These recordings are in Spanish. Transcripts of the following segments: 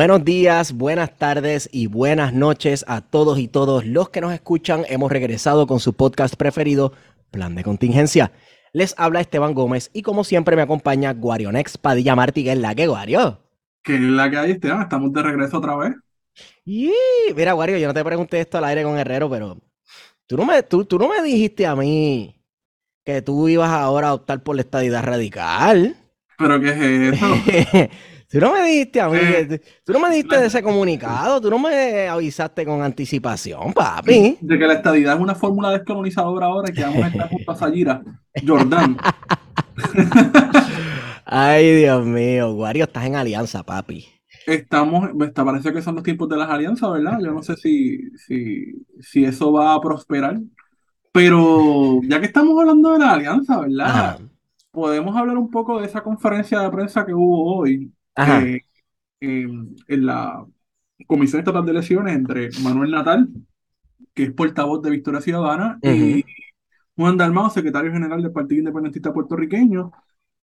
Buenos días, buenas tardes y buenas noches a todos y todos los que nos escuchan. Hemos regresado con su podcast preferido, Plan de Contingencia. Les habla Esteban Gómez y como siempre me acompaña Guarionex Padilla Martí, que es la que Guario. Que es la que hay, Esteban. Estamos de regreso otra vez. Y mira, Guario, yo no te pregunté esto al aire con Herrero, pero tú no me, tú, tú no me dijiste a mí que tú ibas ahora a optar por la estadidad radical. ¿Pero qué es eso? Tú no me dijiste a mí, tú no me dijiste la- de ese comunicado, tú no me avisaste con anticipación, papi. De que la estadidad es una fórmula descolonizadora ahora y que vamos a estar junto a Sayira, Jordán. Ay, Dios mío, Wario, estás en alianza, papi. Estamos, está, parece que son los tiempos de las alianzas, ¿verdad? Yo no sé si, si, si eso va a prosperar. Pero ya que estamos hablando de la alianza, ¿verdad? Ajá. Podemos hablar un poco de esa conferencia de prensa que hubo hoy Ajá. eh, en, en la Comisión Estatal de Elecciones entre Manuel Natal, que es portavoz de Victoria Ciudadana, y Juan Dalmao, secretario general del Partido Independentista Puertorriqueño,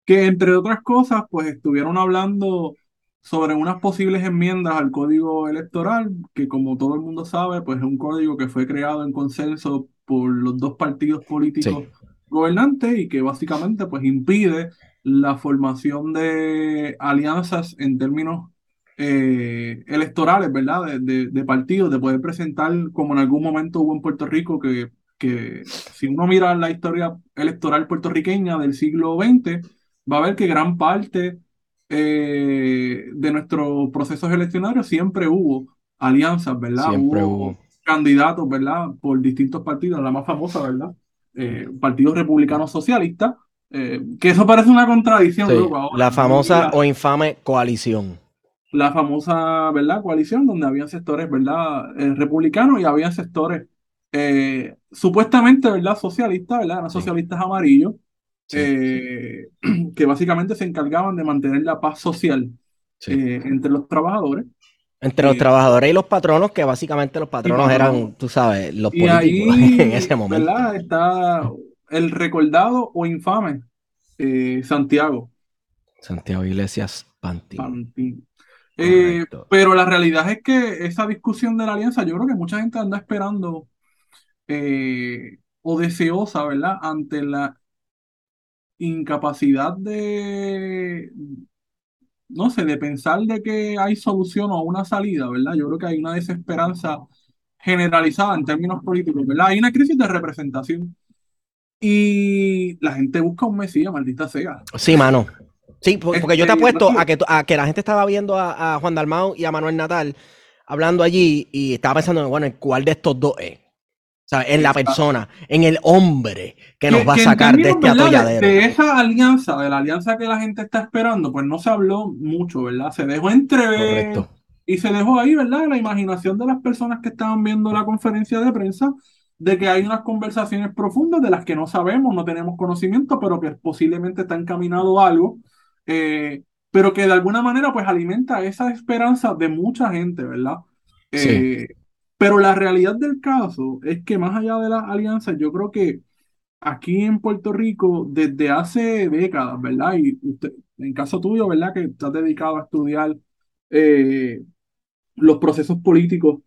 que entre otras cosas, pues estuvieron hablando sobre unas posibles enmiendas al código electoral, que como todo el mundo sabe, pues es un código que fue creado en consenso por los dos partidos políticos Sí. gobernantes y que básicamente pues impide la formación de alianzas en términos eh, electorales, ¿verdad? De, de- de partidos, de poder presentar, como en algún momento hubo en Puerto Rico, que, que si uno mira la historia electoral puertorriqueña del siglo XX, va a ver que gran parte eh, de nuestros procesos eleccionarios siempre hubo alianzas, ¿verdad? Siempre Hubo hubo. candidatos, ¿verdad? Por distintos partidos, la más famosa, ¿verdad? Eh, Partido Republicano Socialista, eh, que eso parece una contradicción, Sí, ahora. La famosa La, o infame coalición. la famosa, ¿verdad? Coalición, donde habían sectores, ¿verdad? Eh, republicanos y habían sectores eh, supuestamente, ¿verdad? Socialistas, ¿verdad? Eran Sí. socialistas amarillos, Sí. que básicamente se encargaban de mantener la paz social entre los trabajadores. Entre los trabajadores y los patronos, que básicamente los patronos eran, tú sabes, los Y políticos ahí, en ese momento. ¿verdad? Está el recordado o infame eh, Santiago Santiago Iglesias. Pantín. Eh, pero la realidad es que esa discusión de la alianza, yo creo que mucha gente anda esperando eh, o deseosa, ¿verdad? Ante la incapacidad de, no sé, de pensar de que hay solución o una salida, ¿verdad? Yo creo que hay una desesperanza generalizada en términos políticos, ¿verdad? Hay una crisis de representación. Y la gente busca un mesías, maldita sea. Sí, mano. Sí, por- porque yo te Este, apuesto no- a que, tú- a que la gente estaba viendo a, a Juan Dalmau y a Manuel Natal hablando allí y estaba pensando, bueno, ¿en cuál de estos dos es? O sea, en la persona, en el hombre que nos va a sacar de este atolladero. De, esa alianza, de la alianza que la gente está esperando, pues no se habló mucho, ¿verdad? Se dejó entrever Correcto. y se dejó ahí, ¿verdad? La imaginación de las personas que estaban viendo la conferencia de prensa de que hay unas conversaciones profundas de las que no sabemos, no tenemos conocimiento, pero que posiblemente está encaminado a algo, eh, pero que de alguna manera pues alimenta esa esperanza de mucha gente, ¿verdad? Sí. Eh, pero la realidad del caso es que más allá de las alianzas, yo creo que aquí en Puerto Rico, desde hace décadas, ¿verdad? Y usted, en caso tuyo, ¿verdad? Que estás dedicado a estudiar eh, los procesos políticos,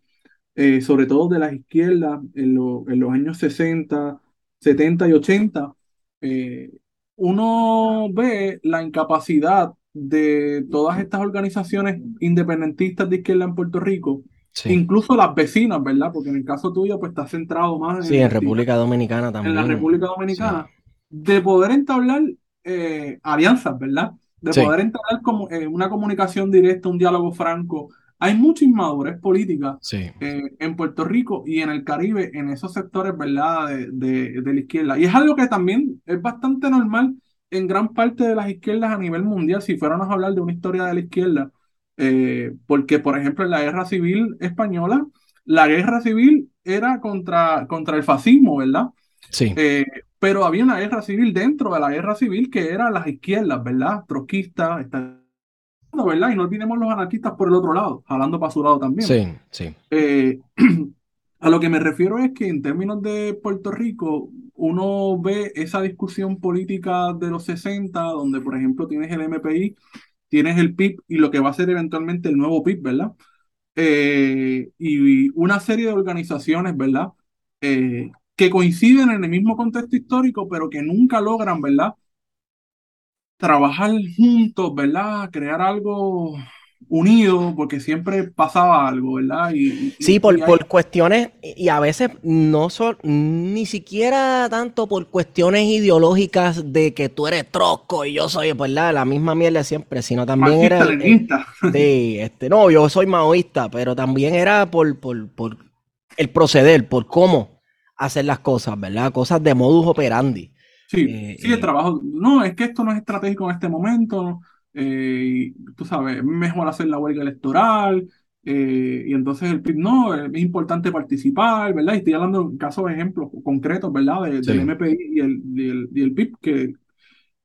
eh, sobre todo de las izquierdas, en, lo- en los años 60, 70 y 80, eh, uno ve la incapacidad de todas estas organizaciones independentistas de izquierda en Puerto Rico, Sí. incluso las vecinas, ¿verdad? Porque en el caso tuyo, pues está centrado más Sí, en, en República Dominicana en también. la República Dominicana, de poder entablar eh, alianzas, ¿verdad? De poder entablar como, eh, una comunicación directa, un diálogo franco. Hay mucha inmadurez política Sí. eh, en Puerto Rico y en el Caribe, en esos sectores, ¿verdad? De, de- de la izquierda. Y es algo que también es bastante normal en gran parte de las izquierdas a nivel mundial, si fuéramos a hablar de una historia de la izquierda. Eh, porque, por ejemplo, en la guerra civil española, la guerra civil era contra, contra el fascismo, ¿verdad? Sí. Eh, pero había una guerra civil dentro de la guerra civil que eran las izquierdas, ¿verdad? Trotskistas, está- ¿verdad? Y no olvidemos los anarquistas por el otro lado, jalando para su lado también. Sí, sí. Eh, a lo que me refiero es que en términos de Puerto Rico, uno ve esa discusión política de los 60, donde por ejemplo tienes el MPI, tienes el PIB y lo que va a ser eventualmente el nuevo PIB, ¿verdad? Eh, y una serie de organizaciones, ¿verdad? Eh, que coinciden en el mismo contexto histórico, pero que nunca logran, ¿verdad? Trabajar juntos, ¿verdad? Crear algo unido, porque siempre pasaba algo, ¿verdad? Y, sí, por, por cuestiones, y a veces no son, ni siquiera tanto por cuestiones ideológicas de que tú eres trosco y yo soy, ¿verdad? La misma mierda siempre, sino también era... sí, este, no, yo soy maoísta, pero también era por, por, por el proceder, por cómo hacer las cosas, ¿verdad? Cosas de modus operandi. Sí, eh, sí, el eh, trabajo. No, es que esto no es estratégico en este momento. Eh, tú sabes, mejor hacer la huelga electoral, eh, y entonces el PIB no, es importante participar, ¿verdad? Y estoy hablando de casos, ejemplos concretos, ¿verdad? del MPI y el, y el, PIB, que,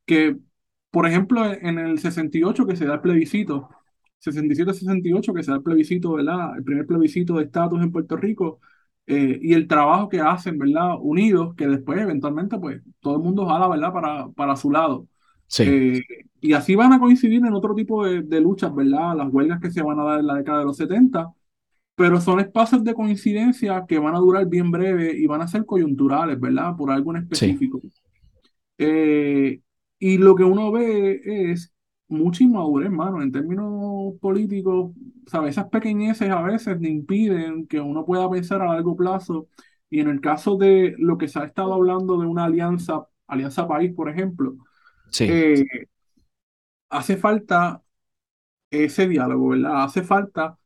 que, por ejemplo, en el 68 que se da el plebiscito, 67-68 que se da el plebiscito, ¿verdad? El primer plebiscito de estatus en Puerto Rico, eh, y el trabajo que hacen, ¿verdad? Unidos, que después eventualmente, pues, todo el mundo jala, ¿verdad? Para, para su lado. Sí. Y así van a coincidir en otro tipo de, luchas, ¿verdad? Las huelgas que se van a dar en la década de los 70, pero son espacios de coincidencia que van a durar bien breve y van a ser coyunturales, ¿verdad? Por algo en específico. Eh, y lo que uno ve es mucha inmadurez, hermano, en términos políticos, ¿sabes? Esas pequeñeces a veces impiden que uno pueda pensar a largo plazo. Y en el caso de lo que se ha estado hablando de una alianza, Alianza País, por ejemplo, sí. Eh, hace falta ese diálogo, ¿verdad? Hace falta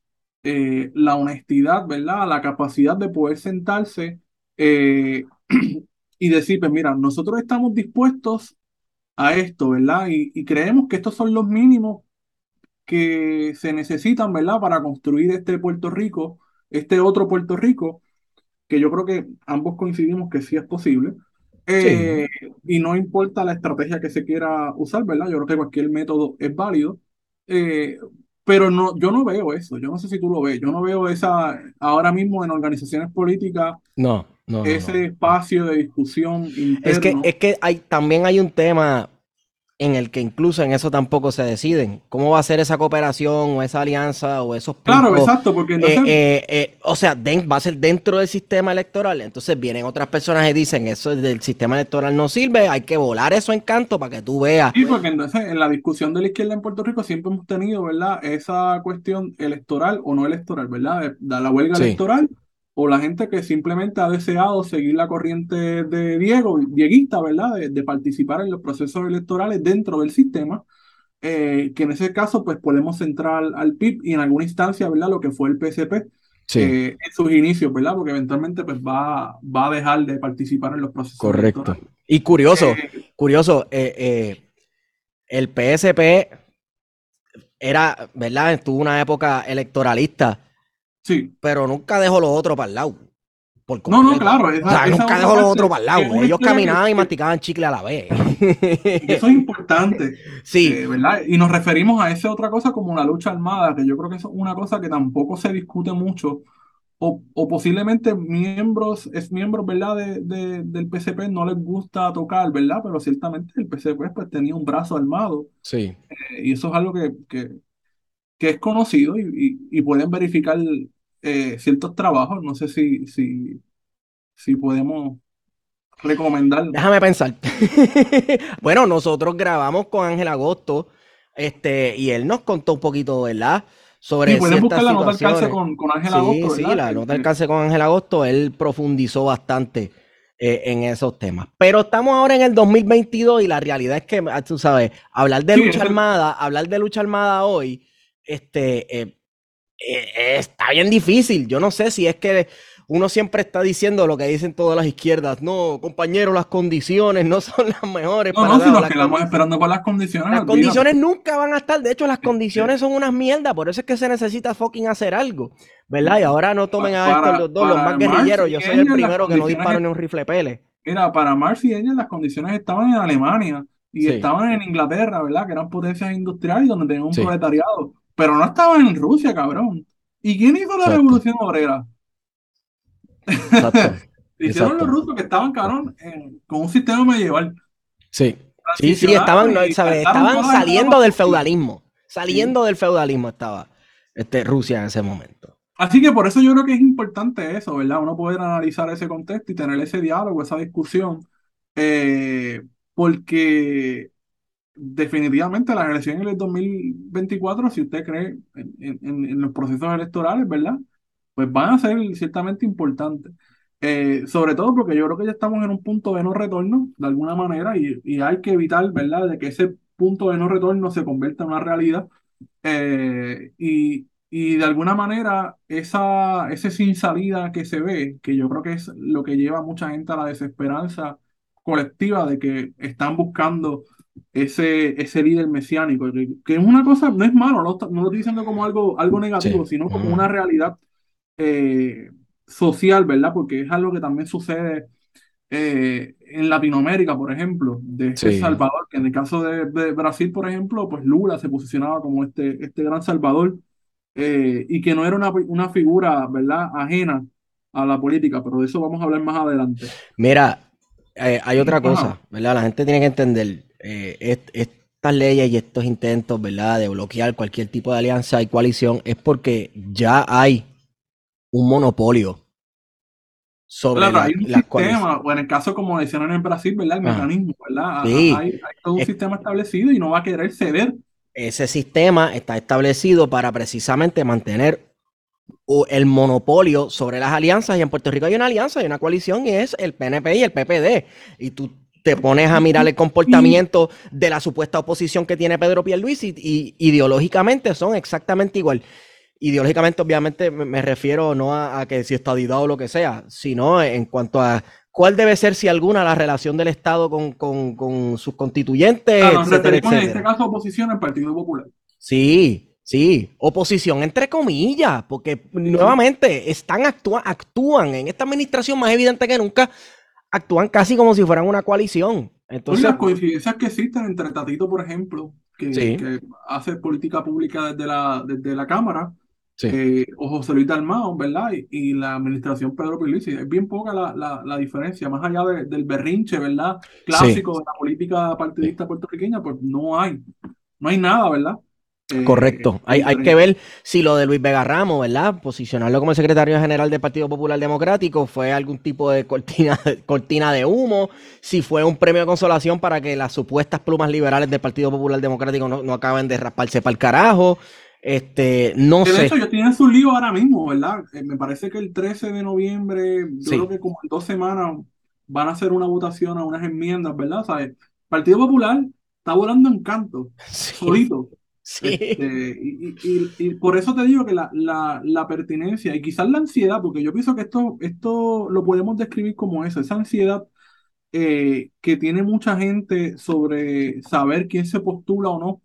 eh, la honestidad, ¿verdad? La capacidad de poder sentarse eh, y decir, pues mira, nosotros estamos dispuestos a esto, ¿verdad? Y, creemos que estos son los mínimos que se necesitan, ¿verdad? Para construir este Puerto Rico, este otro Puerto Rico, que yo creo que ambos coincidimos que sí es posible. Eh, y no importa la estrategia que se quiera usar, ¿verdad? Yo creo que cualquier método es válido. Eh, pero no, yo no veo eso, yo no sé si tú lo ves, yo no veo esa, ahora mismo en organizaciones políticas, no, no, ese espacio de discusión interno. Es que, es que hay, también hay un tema en el que incluso en eso tampoco se deciden. ¿Cómo va a ser esa cooperación o esa alianza o esos Claro, exacto, porque entonces... Eh, eh, o sea, va a ser dentro del sistema electoral. Entonces vienen otras personas y dicen, eso del sistema electoral no sirve, hay que volar eso en canto para que tú veas. Sí, porque entonces en la discusión de la izquierda en Puerto Rico siempre hemos tenido, ¿verdad? Esa cuestión electoral o no electoral, ¿verdad? De, la huelga electoral o la gente que simplemente ha deseado seguir la corriente de Diego, Dieguista, ¿verdad? De, participar en los procesos electorales dentro del sistema, eh, que en ese caso pues podemos centrar al PIB y en alguna instancia, ¿verdad? Lo que fue el PSP eh, en sus inicios, ¿verdad? Porque eventualmente pues va, va a dejar de participar en los procesos Correcto. Y curioso, eh, curioso, el PSP era, ¿verdad? Tuvo una época electoralista Sí. Pero nunca dejó lo otro para el lado. no, no, claro. nunca dejó lo otro para el lado. Ellos caminaban y masticaban chicle a la vez. Eso es importante. Sí. Eh, ¿verdad? Y nos referimos a esa otra cosa como la lucha armada, que yo creo que es una cosa que tampoco se discute mucho. O, o posiblemente miembros, es miembros, ¿verdad? De, del PCP no les gusta tocar, ¿verdad? Pero ciertamente el PCP pues, tenía un brazo armado. Sí. Eh, y eso es algo que, que, que es conocido y, pueden verificar eh, ciertos trabajos. No sé si, si, si podemos recomendar. Déjame pensar. bueno, nosotros grabamos con Ángel Agosto este, y él nos contó un poquito, ¿verdad? Sobre sí, pueden buscar la nota alcance con, con Ángel Agosto. Sí, la nota alcance con Ángel Agosto, él profundizó bastante eh, en esos temas. Pero estamos ahora en el 2022 y la realidad es que, tú sabes, hablar de lucha armada, hablar de lucha armada hoy este, eh, eh, está bien difícil. Yo no sé si es que uno siempre está diciendo lo que dicen todas las izquierdas. No, compañero, las condiciones no son las mejores. No, no, si nos quedamos esperando por las condiciones. Las condiciones nunca van a estar. De hecho, las condiciones son unas mierdas. Por eso es que se necesita fucking hacer algo. ¿Verdad? Y ahora no tomen a estos los dos, los más guerrilleros. Yo soy el primero que no disparo ni un rifle pele. Mira, para Marx y ella las condiciones estaban en Alemania y estaban en Inglaterra, ¿verdad? Que eran potencias industriales donde tenían un proletariado. Pero no estaban en Rusia, cabrón. ¿Y quién hizo la revolución obrera? Hicieron los rusos que estaban, cabrón, con un sistema medieval. Sí. Sí, sí, estaban, estaban saliendo del feudalismo. Saliendo del feudalismo estaba este, Rusia en ese momento. Así que por eso yo creo que es importante eso, ¿verdad? Uno poder analizar ese contexto y tener ese diálogo, esa discusión, eh, porque definitivamente las elecciones del 2024, si usted cree en, los procesos electorales, ¿verdad? Pues van a ser ciertamente importantes. Eh, sobre todo porque yo creo que ya estamos en un punto de no retorno, de alguna manera, y, y hay que evitar, ¿verdad?, de que ese punto de no retorno se convierta en una realidad. Eh, y, y de alguna manera, esa, ese sin salida que se ve, que yo creo que es lo que lleva a mucha gente a la desesperanza colectiva de que están buscando ese, ese líder mesiánico, que, es una cosa, no es malo, no, no, lo estoy diciendo como algo, algo negativo, sino como una realidad eh, social, ¿verdad? Porque es algo que también sucede eh, en Latinoamérica, por ejemplo, de este Salvador, que en el caso de, Brasil, por ejemplo, pues Lula se posicionaba como este, este gran Salvador eh, y que no era una, una figura, ¿verdad?, ajena a la política, pero de eso vamos a hablar más adelante. Mira, hay otra cosa, ¿verdad? La gente tiene que entender, eh, estas leyes y estos intentos, ¿verdad?, de bloquear cualquier tipo de alianza y coalición es porque ya hay un monopolio sobre claro, hay un sistema, o en el caso como decían en Brasil, ¿verdad? El mecanismo, ¿verdad? Hay, hay, todo un sistema establecido y no va a querer ceder. Ese sistema está establecido para precisamente mantener el monopolio sobre las alianzas y en Puerto Rico hay una alianza, hay una coalición y es el PNP y el PPD. Y tú te pones a mirar el comportamiento de la supuesta oposición que tiene Pedro Pierluisi y, ideológicamente son exactamente igual. Ideológicamente, obviamente, me, refiero no a, que si estadidad o lo que sea, sino en cuanto a cuál debe ser, si alguna, la relación del Estado con, sus constituyentes. en este caso, oposición al Partido Popular. Sí, Sí, oposición entre comillas, porque nuevamente están actúan, actúan en esta administración más evidente que nunca, actúan casi como si fueran una coalición. Entonces, las coincidencias que existen entre Tatito, por ejemplo, que, hace política pública desde la, desde la Cámara, eh, o José Luis Dalmao, ¿verdad? Y, la administración Pedro Pilici. Es bien poca la, la, diferencia, más allá del berrinche, ¿verdad? Clásico de la política partidista puertorriqueña, pues no hay, no hay nada, ¿verdad? Eh, Correcto. Hay, hay, que ver si lo de Luis Vega Ramos, ¿verdad? Posicionarlo como secretario general del Partido Popular Democrático fue algún tipo de cortina, cortina de humo, si fue un premio de consolación para que las supuestas plumas liberales del Partido Popular Democrático no, acaben de rasparse para el carajo. Este, no sé. De hecho, ellos tienen su lío ahora mismo, ¿verdad? Eh, me parece que el 13 de noviembre, yo creo que como en dos semanas van a hacer una votación a unas enmiendas, ¿verdad? O el Partido Popular está volando en canto, solito. Este, y, por eso te digo que la, la, pertinencia y quizás la ansiedad, porque yo pienso que esto, esto lo podemos describir como eso, esa ansiedad eh, que tiene mucha gente sobre saber quién se postula o no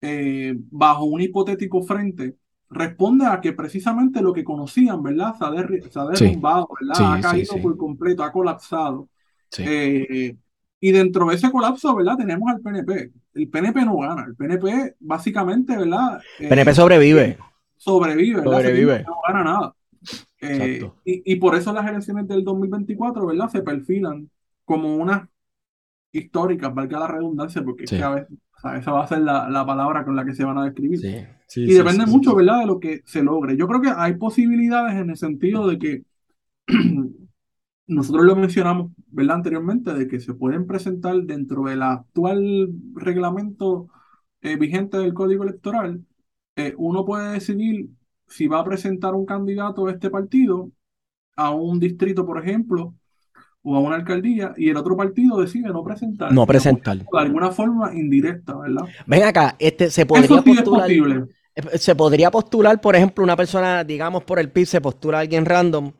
eh, bajo un hipotético frente, responde a que precisamente lo que conocían, ¿verdad? Se ha, derrumbado, ¿verdad? ha caído por completo, ha colapsado. Eh, y dentro de ese colapso, ¿verdad? Tenemos al PNP. El PNP no gana. El PNP, básicamente, ¿verdad? El PNP sobrevive. Sobrevive, ¿verdad? Sobrevive. No gana nada. Eh, y, y, por eso las elecciones del 2024, ¿verdad? Se perfilan como unas históricas, valga la redundancia, porque esa va a ser la, la, palabra con la que se van a describir. y depende mucho, ¿verdad?, de lo que se logre. Yo creo que hay posibilidades en el sentido de que nosotros lo mencionamos, ¿verdad? Anteriormente, de que se pueden presentar dentro del actual reglamento eh, vigente del Código Electoral, eh, uno puede decidir si va a presentar un candidato de este partido a un distrito, por ejemplo, o a una alcaldía, y el otro partido decide no presentar. No presentar. De alguna forma indirecta, ¿verdad? Ven acá, este se podría postular. Eh, se podría postular, por ejemplo, una persona, digamos, por el PIB, se postula a alguien random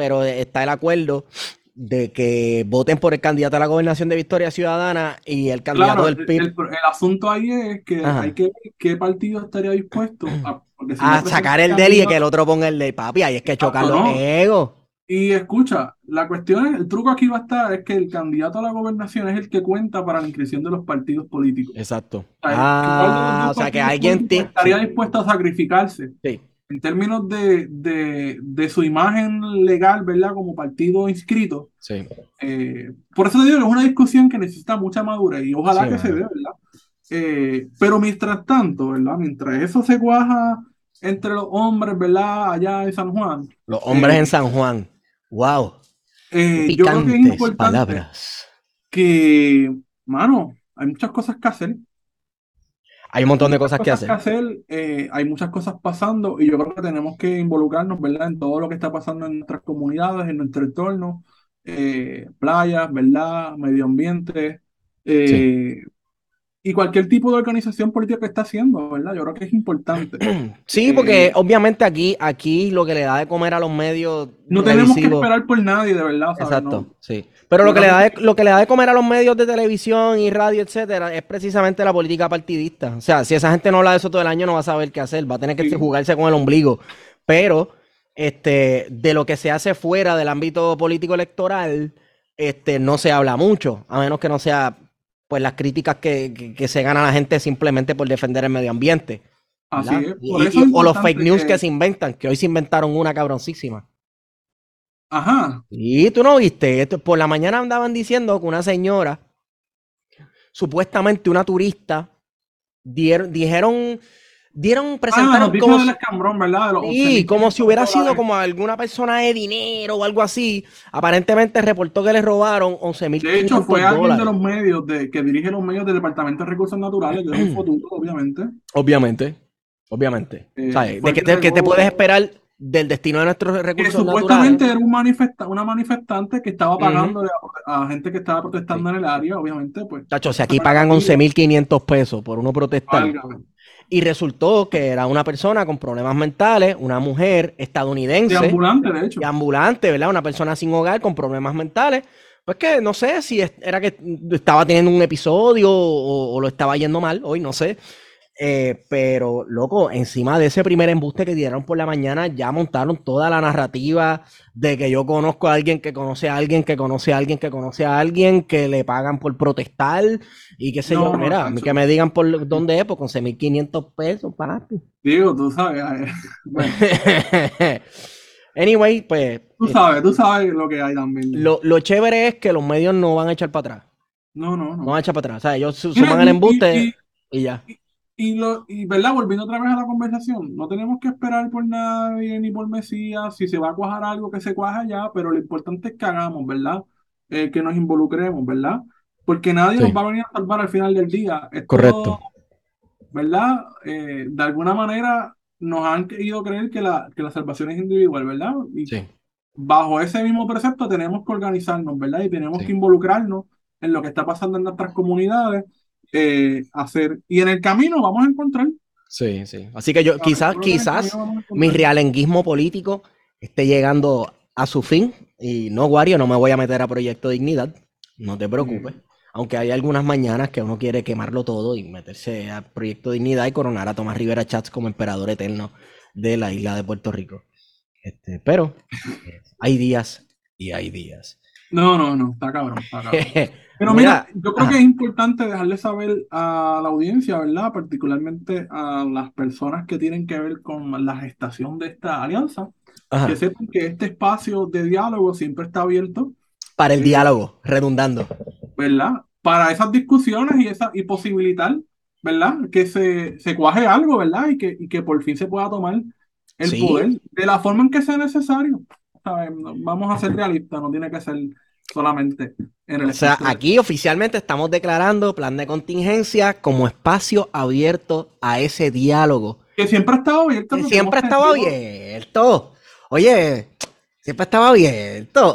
pero está el acuerdo de que voten por el candidato a la gobernación de Victoria Ciudadana y el candidato del PIB. El, asunto ahí es que hay que ver qué partido estaría dispuesto a, sacar el de él y que el otro ponga el de papi. Ahí es que chocar los egos. Y escucha, la cuestión es, el truco aquí va a estar es que el candidato a la gobernación es el que cuenta para la inscripción de los partidos políticos. Exacto. ah, o sea que alguien estaría dispuesto a sacrificarse. Sí en términos de, de, su imagen legal, ¿verdad? Como partido inscrito. Sí. Eh, por eso te digo que es una discusión que necesita mucha madurez y ojalá que se vea, ¿verdad? Eh, pero mientras tanto, ¿verdad? Mientras eso se cuaja entre los hombres, ¿verdad? Allá en San Juan. Los hombres eh, en San Juan. ¡Wow! yo creo que es importante palabras. que, mano, hay muchas cosas que hacer. Hay un montón de cosas que hacer. que hacer, eh, hay muchas cosas pasando y yo creo que tenemos que involucrarnos, ¿verdad? En todo lo que está pasando en nuestras comunidades, en nuestro entorno, eh, playas, ¿verdad? Medio ambiente Sí. Y cualquier tipo de organización política que está haciendo, ¿verdad? Yo creo que es importante. Sí, porque Eh, obviamente aquí, aquí lo que le da de comer a los medios no tenemos que esperar por nadie, de verdad, ¿sabes? Exacto, No, sí. Pero lo que le da de, lo que le da de comer a los medios de televisión y radio, etcétera, es precisamente la política partidista. O sea, si esa gente no habla de eso todo el año, no va a saber qué hacer, va a tener que sí, jugarse con el ombligo. Pero, este, de lo que se hace fuera del ámbito político electoral, este, no se habla mucho, a menos que no sea, pues, las críticas que, que- que se gana la gente simplemente por defender el medio ambiente, así es. Y- Por y- eso y- es o los fake news que que, se inventan, que hoy se inventaron una cabroncísima. ajá, Y tú no viste, Esto- por la mañana andaban diciendo que una señora, supuestamente una turista, dieron, dijeron, dieron, ah, presentaron noticia como si, los sí, como si 11.500 hubiera sido como alguna persona de dinero o algo así. Aparentemente reportó que le robaron De hecho, 11.500 fue alguien de los medios de, que dirige los medios del Departamento de Recursos Naturales, que es un fotuto, obviamente. Obviamente, obviamente. Eh, ¿De que te, puedes esperar del destino de nuestros que recursos supuestamente naturales? era un manifesta una manifestante que estaba pagando a, a gente que estaba Sí. protestando en el área, obviamente, pues, Chacho, si aquí pagan partida. 11.500 pesos por uno protestar. Válgame. Y resultó que era una persona con problemas mentales, una mujer De estadounidense, ambulante, de hecho. y ambulante, ¿verdad? Una persona sin hogar con problemas mentales. Pues que no sé si era que estaba teniendo un episodio o, o lo estaba yendo mal, hoy no sé. Eh, pero, loco, encima de ese primer embuste que dieron por la mañana, ya montaron toda la narrativa de que yo conozco a alguien que conoce a alguien que conoce a alguien que conoce a alguien que le pagan por protestar y qué sé yo. No, Mira, a mí que me digan por dónde es, pues con 11.500 pesos, para Digo, tú sabes. Bueno, Anyway, pues tú eh, sabes, tú sabes lo que hay también. lo, lo chévere es que los medios no van a echar para atrás. No, no, No van no. a echar para atrás. O sea, ellos suman el y, embuste y, y ya. y, lo, y, ¿verdad? Volviendo otra vez a la conversación, no tenemos que esperar por nadie ni por Mesías. Si se va a cuajar algo, que se cuaja ya, pero lo importante es que hagamos, ¿verdad? Eh, que nos involucremos, ¿verdad? Porque nadie nos va a venir a salvar al final del día. correcto. Esto, ¿verdad? Eh, de alguna manera nos han querido creer que la, que la salvación es individual, ¿verdad? Y Sí, bajo ese mismo precepto tenemos que organizarnos, ¿verdad? Y tenemos que involucrarnos en lo que está pasando en nuestras comunidades, eh, hacer, y en el camino vamos a encontrar, sí, sí. Así que yo, quizás, quizás mi realenguismo político esté llegando a su fin. Y no, Wario, no me voy a meter a Proyecto Dignidad. No te preocupes. Mm, Aunque hay algunas mañanas que uno quiere quemarlo todo y meterse a Proyecto Dignidad y coronar a Tomás Rivera Chats como emperador eterno de la isla de Puerto Rico. Este, pero hay días y hay días. No, no, no, está cabrón, está cabrón. Pero mira, Mira, yo creo que ajá, es importante dejarle saber a la audiencia, ¿verdad? Particularmente a las personas que tienen que ver con la gestación de esta alianza, que ajá. sepan que este espacio de diálogo siempre está abierto, Para el eh, diálogo, redundando. ¿verdad? Para esas discusiones y, esa, y posibilitar, ¿verdad? Que se, se cuaje algo, ¿verdad? Y que, y que por fin se pueda tomar el Sí, poder de la forma en que sea necesario. ¿sabes? No- Vamos a ser realistas, no tiene que ser solamente en el o sea, aquí oficialmente estamos declarando plan de contingencia como espacio abierto a ese diálogo. Que siempre ha estado abierto Que siempre estaba tenido, abierto. Oye, siempre estaba abierto.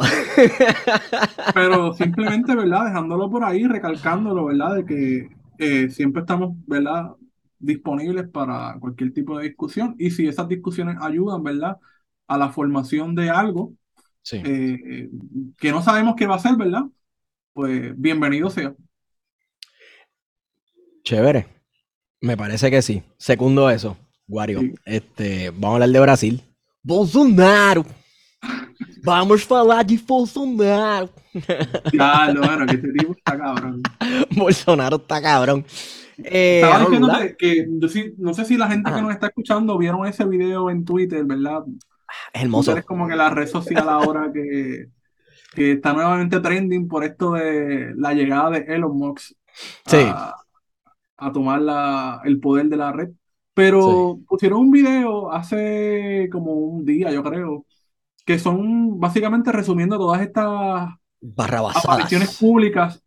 pero simplemente, ¿verdad? Dejándolo por ahí, recalcándolo, ¿verdad? De que eh, siempre estamos, ¿verdad? Disponibles para cualquier tipo de discusión. Y si esas discusiones ayudan, ¿verdad? A la formación de algo Sí. eh, que no sabemos qué va a ser, ¿verdad? Pues bienvenido sea. Chévere. Me parece que sí. Segundo eso, Wario. Sí. Este, vamos a hablar de Brasil. Bolsonaro. Vamos a hablar de Bolsonaro. Lo bueno, que este tipo está cabrón. Bolsonaro está cabrón. Eh, no sé si la gente que nos está escuchando vieron ese video en Twitter, ¿verdad? Es hermoso. Es como que la red social ahora que, que está nuevamente trending por esto de la llegada de Elon Musk Sí. a, a tomar la, el poder de la red. Pero pusieron un video hace como un día, yo creo, que son básicamente resumiendo todas estas apariciones públicas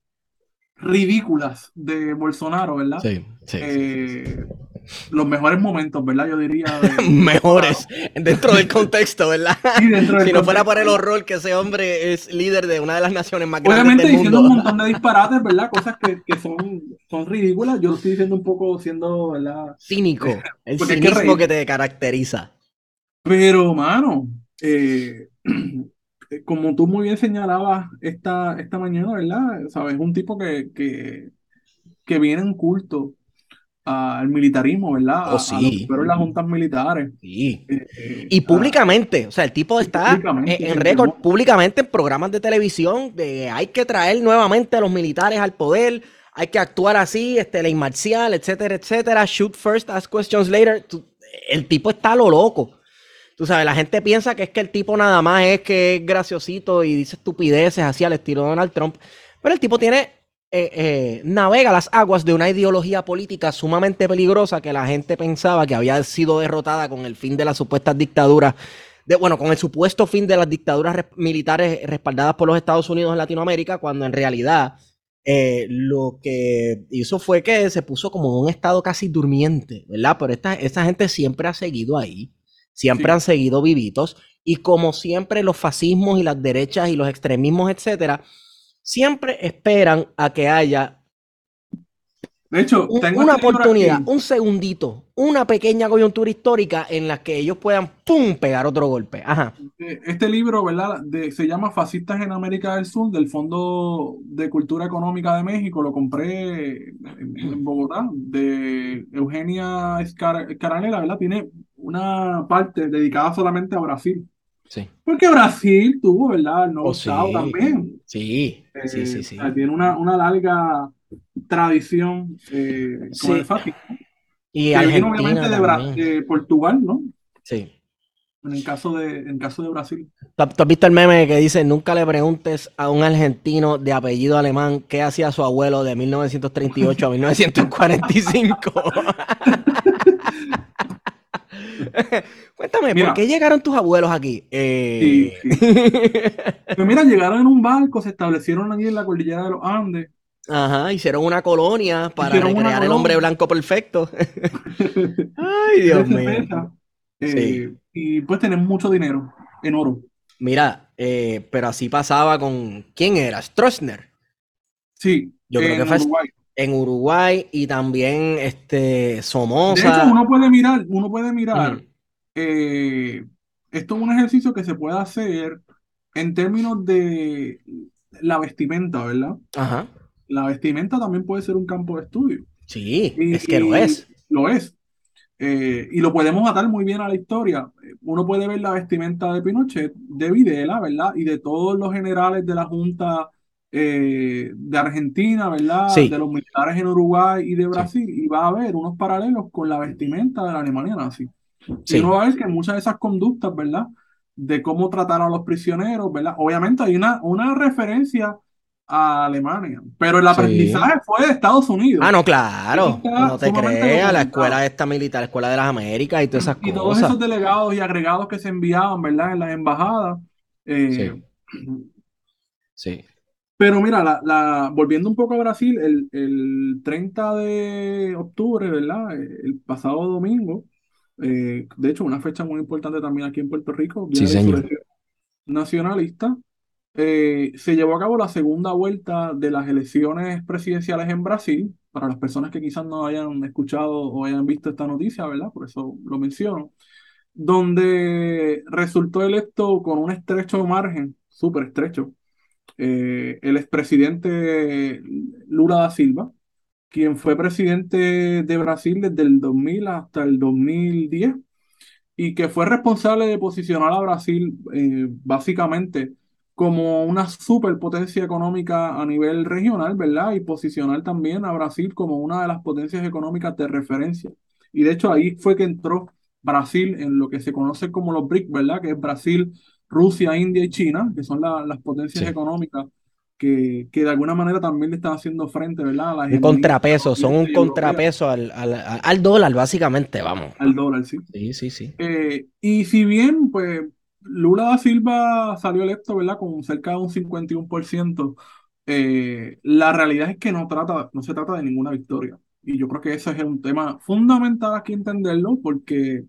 ridículas de Bolsonaro, ¿verdad? Sí, sí, eh, los mejores momentos, ¿verdad? Yo diría. mejores, dentro del contexto, ¿verdad? Sí, dentro si no fuera por el horror que ese hombre es líder de una de las naciones más grandes Obviamente del mundo. diciendo un montón de disparates, ¿verdad? Cosas que, que son, son ridículas. Yo lo estoy diciendo un poco siendo, ¿verdad? Cínico. El cinismo que, te caracteriza. Pero, mano, eh, como tú muy bien señalabas esta, esta mañana, ¿verdad? Sabes, un tipo que, que, que viene en culto al militarismo, ¿verdad? Oh, sí. pero las juntas militares. Sí. Eh, eh, y públicamente, o sea, el tipo está en, récord, públicamente en programas de televisión, de hay que traer nuevamente a los militares al poder, hay que actuar así, este, ley marcial, etcétera, etcétera, shoot first, ask questions later. El tipo está lo loco. Tú sabes, la gente piensa que es que el tipo nada más es que es graciosito y dice estupideces así al estilo de Donald Trump, pero el tipo tiene eh, eh, navega las aguas de una ideología política sumamente peligrosa que la gente pensaba que había sido derrotada con el fin de las supuestas dictaduras, de, bueno, con el supuesto fin de las dictaduras militares respaldadas por los Estados Unidos en Latinoamérica, cuando en realidad eh, lo que hizo fue que se puso como un estado casi durmiente, ¿verdad? Pero esta, esta gente siempre ha seguido ahí, siempre han seguido vivitos, y como siempre los fascismos y las derechas y los extremismos, etcétera, siempre esperan a que haya de hecho, tengo una este oportunidad, un segundito, una pequeña coyuntura histórica en la que ellos puedan ¡pum! pegar otro golpe. Ajá. Eh, este libro, ¿verdad? se llama Fascistas en América del Sur, del Fondo de Cultura Económica de México. Lo compré en, Bogotá, de Eugenia Escaranela, ¿verdad? Tiene una parte dedicada solamente a Brasil. Sí. Porque Brasil tuvo, ¿verdad? El nuevo oh, también. Sí, sí, sí, sí. tiene una, una larga tradición eh, con el fascismo. Y Argentina obviamente de, Portugal, ¿no? Sí. En el caso de, en caso de Brasil. ¿Tú, has visto el meme que dice, nunca le preguntes a un argentino de apellido alemán qué hacía su abuelo de 1938 a 1945? Cuéntame, ¿por qué llegaron tus abuelos aquí? Eh... pues mira, llegaron en un barco, se establecieron allí en la cordillera de los Andes. Ajá, hicieron una colonia para crear el hombre blanco perfecto. Ay, Dios mío. Eh, y pues tenemos mucho dinero en oro. Mira, eh, pero así pasaba con. ¿Quién era? Stroessner. Sí, yo creo que fue Uruguay. En Uruguay y también este Somoza. De hecho, uno puede mirar, uno puede mirar. Eh, esto es un ejercicio que se puede hacer en términos de la vestimenta, ¿verdad? Ajá la vestimenta también puede ser un campo de estudio. Sí, es que lo es. Lo es. Eh, y lo podemos atar muy bien a la historia. Uno puede ver la vestimenta de Pinochet, de Videla, ¿verdad? Y de todos los generales de la Junta eh, de Argentina, ¿verdad? De los militares en Uruguay y de Brasil. Y va a haber unos paralelos con la vestimenta de la Alemania nazi. Y uno va a ver que muchas de esas conductas, ¿verdad? De cómo tratar a los prisioneros, ¿verdad? Obviamente hay una, una referencia a Alemania. Pero el aprendizaje fue de Estados Unidos. Ah, no, claro. No te creas, la escuela esta militar, la escuela de las Américas y todas esas cosas. Y todos esos delegados y agregados que se enviaban, ¿verdad? En las embajadas. Eh, sí. Pero mira, la, volviendo un poco a Brasil, el, el 30 de octubre, ¿verdad? El pasado domingo, eh, de hecho, una fecha muy importante también aquí en Puerto Rico, sí, señor. nacionalista, eh, se llevó a cabo la segunda vuelta de las elecciones presidenciales en Brasil, para las personas que quizás no hayan escuchado o hayan visto esta noticia, ¿verdad? Por eso lo menciono, donde resultó electo con un estrecho margen, súper estrecho, eh, el expresidente Lula da Silva, quien fue presidente de Brasil desde el 2000 hasta el 2010 y que fue responsable de posicionar a Brasil eh, básicamente como una superpotencia económica a nivel regional, ¿verdad? Y posicionar también a Brasil como una de las potencias económicas de referencia. Y de hecho ahí fue que entró Brasil en lo que se conoce como los BRIC, ¿verdad? Que es Brasil, Rusia, India y China, que son las potencias económicas que, que de alguna manera también le están haciendo frente, ¿verdad? A la Un contrapeso, son un contrapeso al, al, al- al dólar, básicamente, vamos. Al dólar, sí. Sí, sí, sí. Eh, y si bien, pues, Lula da Silva salió electo, ¿verdad? Con cerca de un 51%, eh, la realidad es que no trata, no se trata de ninguna victoria. Y yo creo que ese es un tema fundamental aquí entenderlo, porque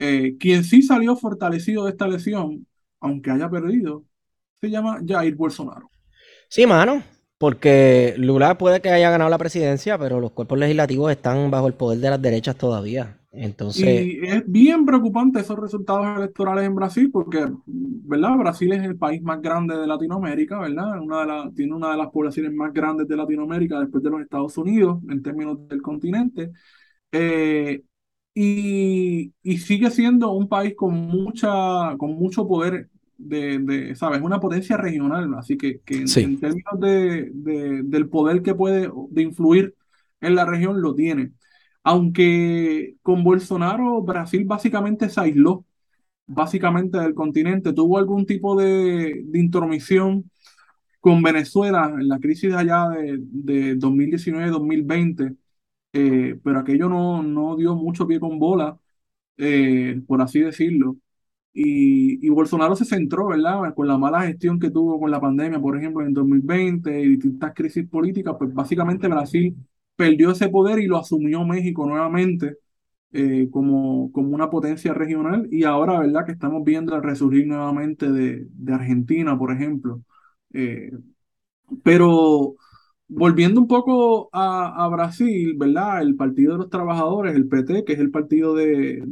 eh, quien sí salió fortalecido de esta elección, aunque haya perdido, se llama Jair Bolsonaro. Sí, mano, porque Lula puede que haya ganado la presidencia, pero los cuerpos legislativos están bajo el poder de las derechas todavía. Entonces, Y es bien preocupante esos resultados electorales en Brasil porque, ¿verdad? Brasil es el país más grande de Latinoamérica, ¿verdad? Una de la- tiene una de las poblaciones más grandes de Latinoamérica después de los Estados Unidos en términos del continente. Eh, y, y sigue siendo un país con mucha, con mucho poder de, de, ¿sabes? Una potencia regional, así que, que en, términos de, de- del poder que puede de influir en la región lo tiene. Aunque con Bolsonaro Brasil básicamente se aisló, básicamente del continente, tuvo algún tipo de, de intromisión con Venezuela en la crisis allá de, de 2019-2020, eh, pero aquello no, no dio mucho pie con bola, eh, por así decirlo. Y, y Bolsonaro se centró, ¿verdad? Con la mala gestión que tuvo con la pandemia, por ejemplo, en 2020 y distintas crisis políticas, pues básicamente Brasil perdió ese poder y lo asumió México nuevamente eh, como, como una potencia regional. Y ahora, ¿verdad? Que estamos viendo el resurgir nuevamente de, de Argentina, por ejemplo. Eh, pero volviendo un poco a, Brasil, ¿verdad? El Partido de los Trabajadores, el PT, que es el partido de,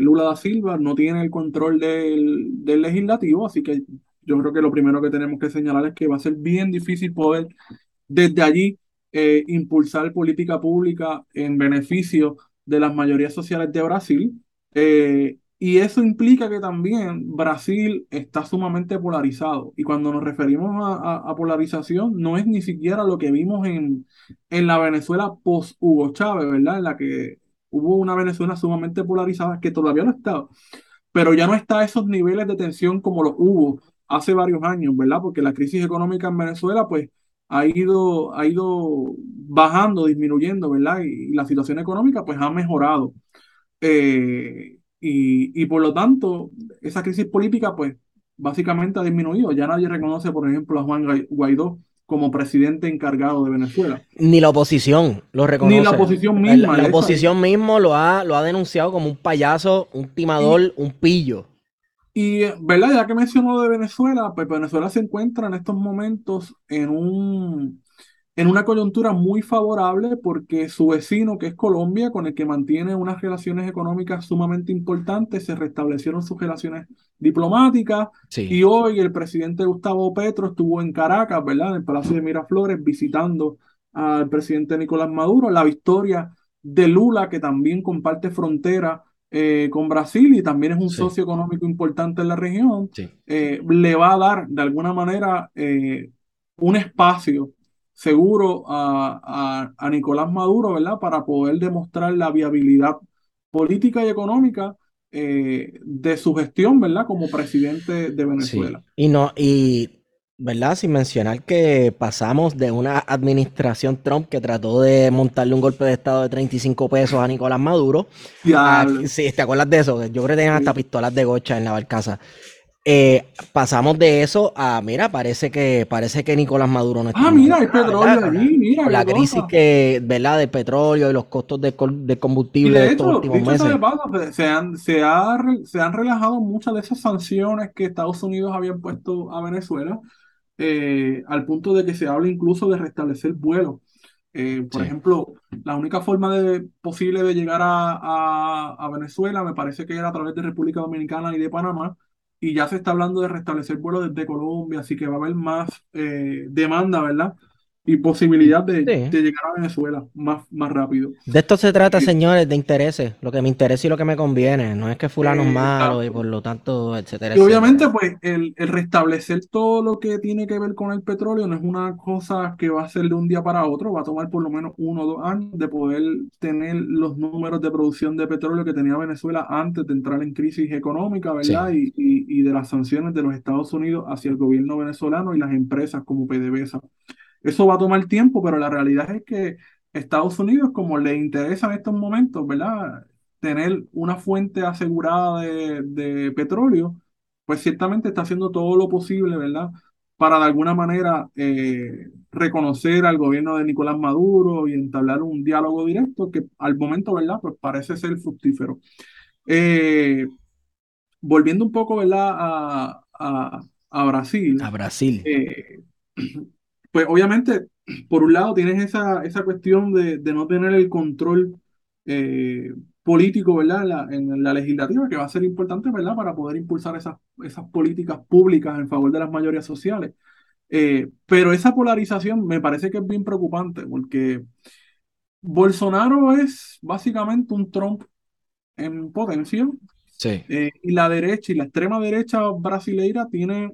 Lula da Silva, no tiene el control del, del legislativo, así que yo creo que lo primero que tenemos que señalar es que va a ser bien difícil poder desde allí eh, impulsar política pública en beneficio de las mayorías sociales de Brasil. Eh, y eso implica que también Brasil está sumamente polarizado. Y cuando nos referimos a, a- polarización, no es ni siquiera lo que vimos en, en la Venezuela post-Hugo Chávez, ¿verdad? En la que hubo una Venezuela sumamente polarizada, que todavía no está, pero ya no está a esos niveles de tensión como los hubo hace varios años, ¿verdad? Porque la crisis económica en Venezuela, pues, ha ido, ha ido bajando, disminuyendo, ¿verdad? Y, y la situación económica, pues, ha mejorado. Eh, y, y por lo tanto, esa crisis política, pues, básicamente ha disminuido. Ya nadie reconoce, por ejemplo, a Juan Guaidó como presidente encargado de Venezuela. ni la oposición lo reconoce. Ni la oposición La- misma. La, hecho, oposición mismo lo ha, lo ha denunciado como un payaso, un timador, un pillo. Y, ¿verdad? Ya que mencionó de Venezuela, pues Venezuela se encuentra en estos momentos en un, en una coyuntura muy favorable porque su vecino, que es Colombia, con el que mantiene unas relaciones económicas sumamente importantes, se restablecieron sus relaciones diplomáticas Sí. y hoy el presidente Gustavo Petro estuvo en Caracas, ¿verdad? En el Palacio de Miraflores, visitando al presidente Nicolás Maduro, la victoria de Lula, que también comparte frontera eh, con Brasil y también es un Sí. socio económico importante en la región, Sí. eh, le va a dar de alguna manera eh, un espacio seguro a, a, a Nicolás Maduro, ¿verdad? Para poder demostrar la viabilidad política y económica eh, de su gestión, ¿verdad? Como presidente de Sí. Venezuela. Y no, y verdad, sin mencionar que pasamos de una administración Trump que trató de montarle un golpe de estado de 35 pesos a Nicolás Maduro. a- Diablo. sí, ¿te acuerdas de eso? Yo creo que tenían hasta Sí. pistolas de gocha en la barcaza. Eh, pasamos de eso a, mira, parece que parece que Nicolás Maduro no está Ah, mira, hay nada, petróleo ¿verdad? allí, mira, la crisis cosa. que, ¿verdad? del petróleo y los costos de, de combustible de de estos hecho, últimos dicho meses. de paso, se, han, se, ha se han relajado muchas de esas sanciones que Estados Unidos habían puesto a Venezuela, eh, al punto de que se habla incluso de restablecer vuelos. Eh, por Sí. ejemplo, la única forma de, posible de llegar a, a- a Venezuela me parece que era a través de República Dominicana y de Panamá, y ya se está hablando de restablecer vuelos desde Colombia, así que va a haber más eh, demanda, ¿verdad? Y posibilidad de, de, llegar a Venezuela más, más rápido. De esto se trata, señores, de intereses, lo que me interesa y lo que me conviene, no es que fulano es malo y por lo tanto, etcétera. Y obviamente, pues, el, el, restablecer todo lo que tiene que ver con el petróleo no es una cosa que va a ser de un día para otro, va a tomar por lo menos uno o dos años de poder tener los números de producción de petróleo que tenía Venezuela antes de entrar en crisis económica, ¿verdad? Y, y, y de las sanciones de los Estados Unidos hacia el gobierno venezolano y las empresas como PDVSA. Eso va a tomar tiempo, pero la realidad es que Estados Unidos, como le interesa en estos momentos, ¿verdad? Tener una fuente asegurada de, petróleo, pues ciertamente está haciendo todo lo posible, ¿verdad? Para de alguna manera eh, reconocer al gobierno de Nicolás Maduro y entablar un diálogo directo que al momento, ¿verdad? Pues parece ser fructífero. Eh, volviendo un poco, ¿verdad? A, a, Brasil. A Brasil. Eh, pues obviamente, por un lado tienes esa, esa cuestión de, no tener el control eh, político, ¿verdad? En la, legislativa, que va a ser importante, ¿verdad? Para poder impulsar esas, esas políticas públicas en favor de las mayorías sociales. Eh, pero esa polarización me parece que es bien preocupante, porque Bolsonaro es básicamente un Trump en potencia. Sí. Eh, y la derecha y la extrema derecha brasileira tiene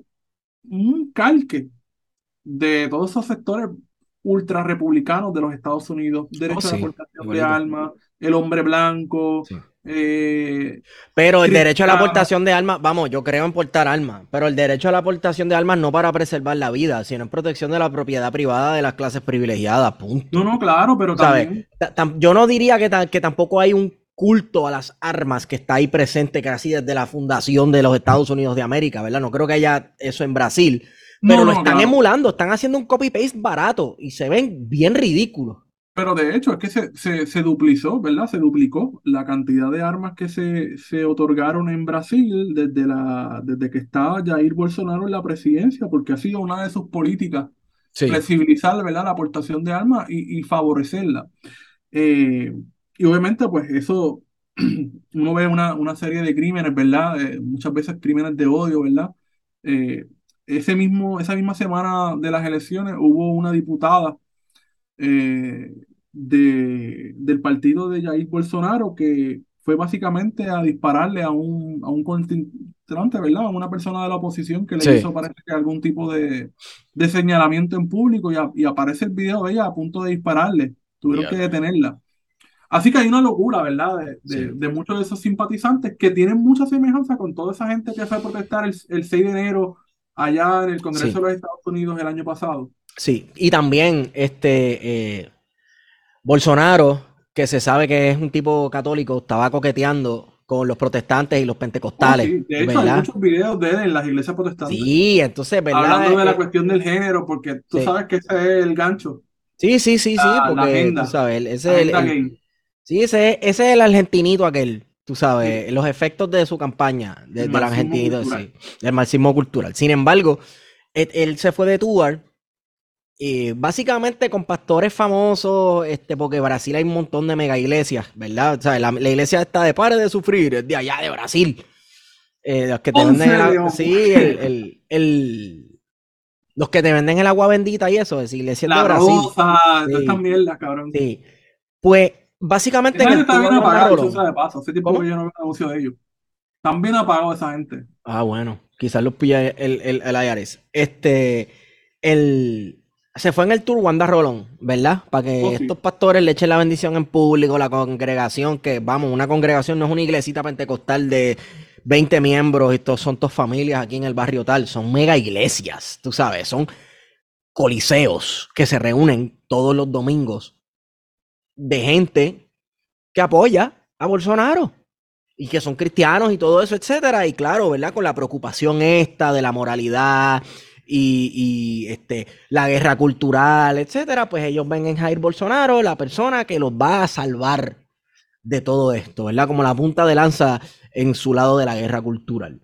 un calque de todos esos sectores ultra republicanos de los Estados Unidos, derecho a la aportación de armas, el hombre blanco. Eh, pero el derecho a la aportación de armas, vamos, yo creo en portar armas, pero el derecho a la aportación de armas no para preservar la vida, sino en protección de la propiedad privada de las clases privilegiadas, punto. No, no, claro, pero también... Yo no diría que, que tampoco hay un culto a las armas que está ahí presente casi desde la fundación de los Estados Unidos de América, ¿verdad? No creo que haya eso en Brasil, pero lo están emulando, están haciendo un copy-paste barato y se ven bien ridículos. Pero de hecho es que se, se, se, duplicó, ¿verdad? Se duplicó la cantidad de armas que se, se otorgaron en Brasil desde, la, desde que estaba Jair Bolsonaro en la presidencia, porque ha sido una de sus políticas flexibilizar, ¿verdad? La aportación de armas y, y favorecerla. Eh, y obviamente, pues eso, uno ve una, una serie de crímenes, ¿verdad? Eh, muchas veces crímenes de odio, ¿verdad? Eh, ese mismo, esa misma semana de las elecciones hubo una diputada eh, de, del partido de Jair Bolsonaro que fue básicamente a dispararle a un, a un contrincante, ¿verdad? A una persona de la oposición que le hizo parece que algún tipo de, de señalamiento en público y, aparece el video de ella a punto de dispararle. Tuvieron que detenerla. Así que hay una locura, ¿verdad? De, de, muchos de esos simpatizantes que tienen mucha semejanza con toda esa gente que fue a protestar el, el 6 de enero allá en el Congreso de los Estados Unidos el año pasado. Sí, y también este eh, Bolsonaro, que se sabe que es un tipo católico, estaba coqueteando con los protestantes y los pentecostales. Oh, sí. De hecho, hay muchos videos de él en las iglesias protestantes. Sí, entonces, ¿verdad? Hablando de la cuestión del género, porque tú sabes que ese es el gancho. Sí, sí, sí, sí, porque tú sabes, ese es el, sí, ese, ese es el argentinito aquel tú sabes, los efectos de su campaña, de, la Argentina, sí, del marxismo cultural. Sin embargo, él, se fue de tour y básicamente con pastores famosos, este, porque Brasil hay un montón de mega iglesias, ¿verdad? O sea, la, iglesia está de pare de sufrir, es de allá de Brasil. Eh, los que te venden el, sí, el, el, los que te venden el agua bendita y eso, es iglesia de Brasil. Rosa, esta mierda, cabrón. Sí. Pues Básicamente. Está bien de paso. Hace tiempo que yo no veo de ellos. Están bien apagados esa gente. Ah, bueno. Quizás los pilla el, el, el IRS. Este. El. Se fue en el tour Wanda Rolón, ¿verdad? Para que oh, estos pastores le echen la bendición en público, la congregación, que vamos, una congregación no es una iglesita pentecostal de 20 miembros y todos son dos familias aquí en el barrio tal, son mega iglesias, tú sabes, son coliseos que se reúnen todos los domingos de gente que apoya a Bolsonaro y que son cristianos y todo eso, etcétera. Y claro, ¿verdad? Con la preocupación esta de la moralidad y, este, la guerra cultural, etcétera, pues ellos ven en Jair Bolsonaro la persona que los va a salvar de todo esto, ¿verdad? Como la punta de lanza en su lado de la guerra cultural.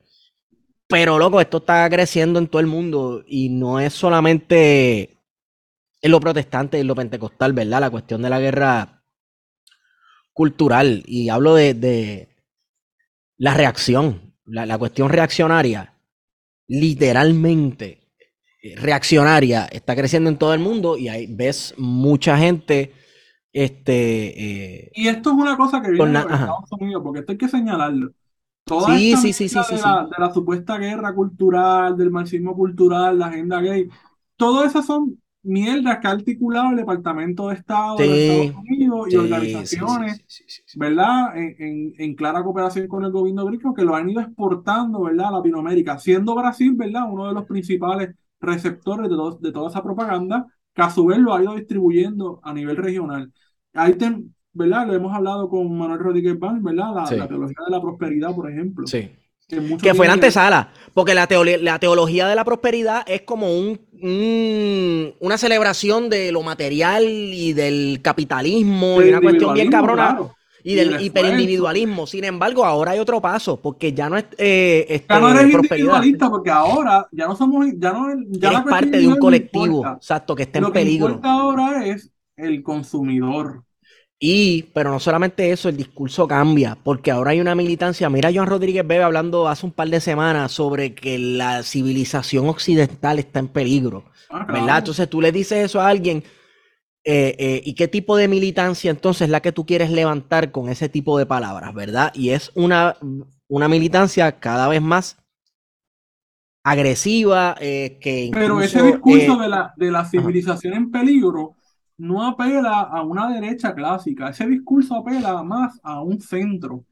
Pero, loco, esto está creciendo en todo el mundo y no es solamente en lo protestante y en lo pentecostal, ¿verdad? La cuestión de la guerra cultural. Y hablo de, la reacción, la, cuestión reaccionaria. Literalmente reaccionaria está creciendo en todo el mundo y ahí ves mucha gente. Este, eh, y esto es una cosa que viene de. Estados Unidos, porque esto hay que señalarlo. Toda Sí, esta sí, sí, sí, sí, de la supuesta guerra cultural, del marxismo cultural, la agenda gay, todo eso son mierdas que ha articulado el Departamento de Estado de Estados Unidos y sí, organizaciones sí. ¿verdad? En, en- en clara cooperación con el gobierno gringo, que lo han ido exportando, ¿verdad? A Latinoamérica, siendo Brasil, ¿verdad? Uno de los principales receptores de, todo- de toda esa propaganda, que a su vez lo ha ido distribuyendo a nivel regional. Ahí, te- ¿verdad? Lo hemos hablado con Manuel Rodríguez Banz, ¿verdad? La, la teología de la prosperidad, por ejemplo. Sí. Que, fue la antesala, porque la, teole- la teología de la prosperidad es como un, un- una celebración de lo material y del capitalismo y una cuestión bien cabrona claro. y y del hiperindividualismo. Sin embargo, ahora hay otro paso, porque ya no es eh, este, Ya no eres prosperidad, individualista porque ahora ya no somos, ya no, ya eres parte de un colectivo, importa. exacto, que está en Lo que peligro. importa ahora es el consumidor. Y, pero no solamente eso, el discurso cambia, porque ahora hay una militancia. Mira, Joan Rodríguez Bebe hablando hace un par de semanas sobre que la civilización occidental está en peligro, Ah, ¿verdad? Entonces tú le dices eso a alguien, eh, eh, ¿y qué tipo de militancia entonces es la que tú quieres levantar con ese tipo de palabras, ¿verdad? Y es una, una militancia cada vez más agresiva, eh, que Pero ese discurso de la, de la civilización en peligro no apela a una derecha clásica. Ese discurso apela más a un centro,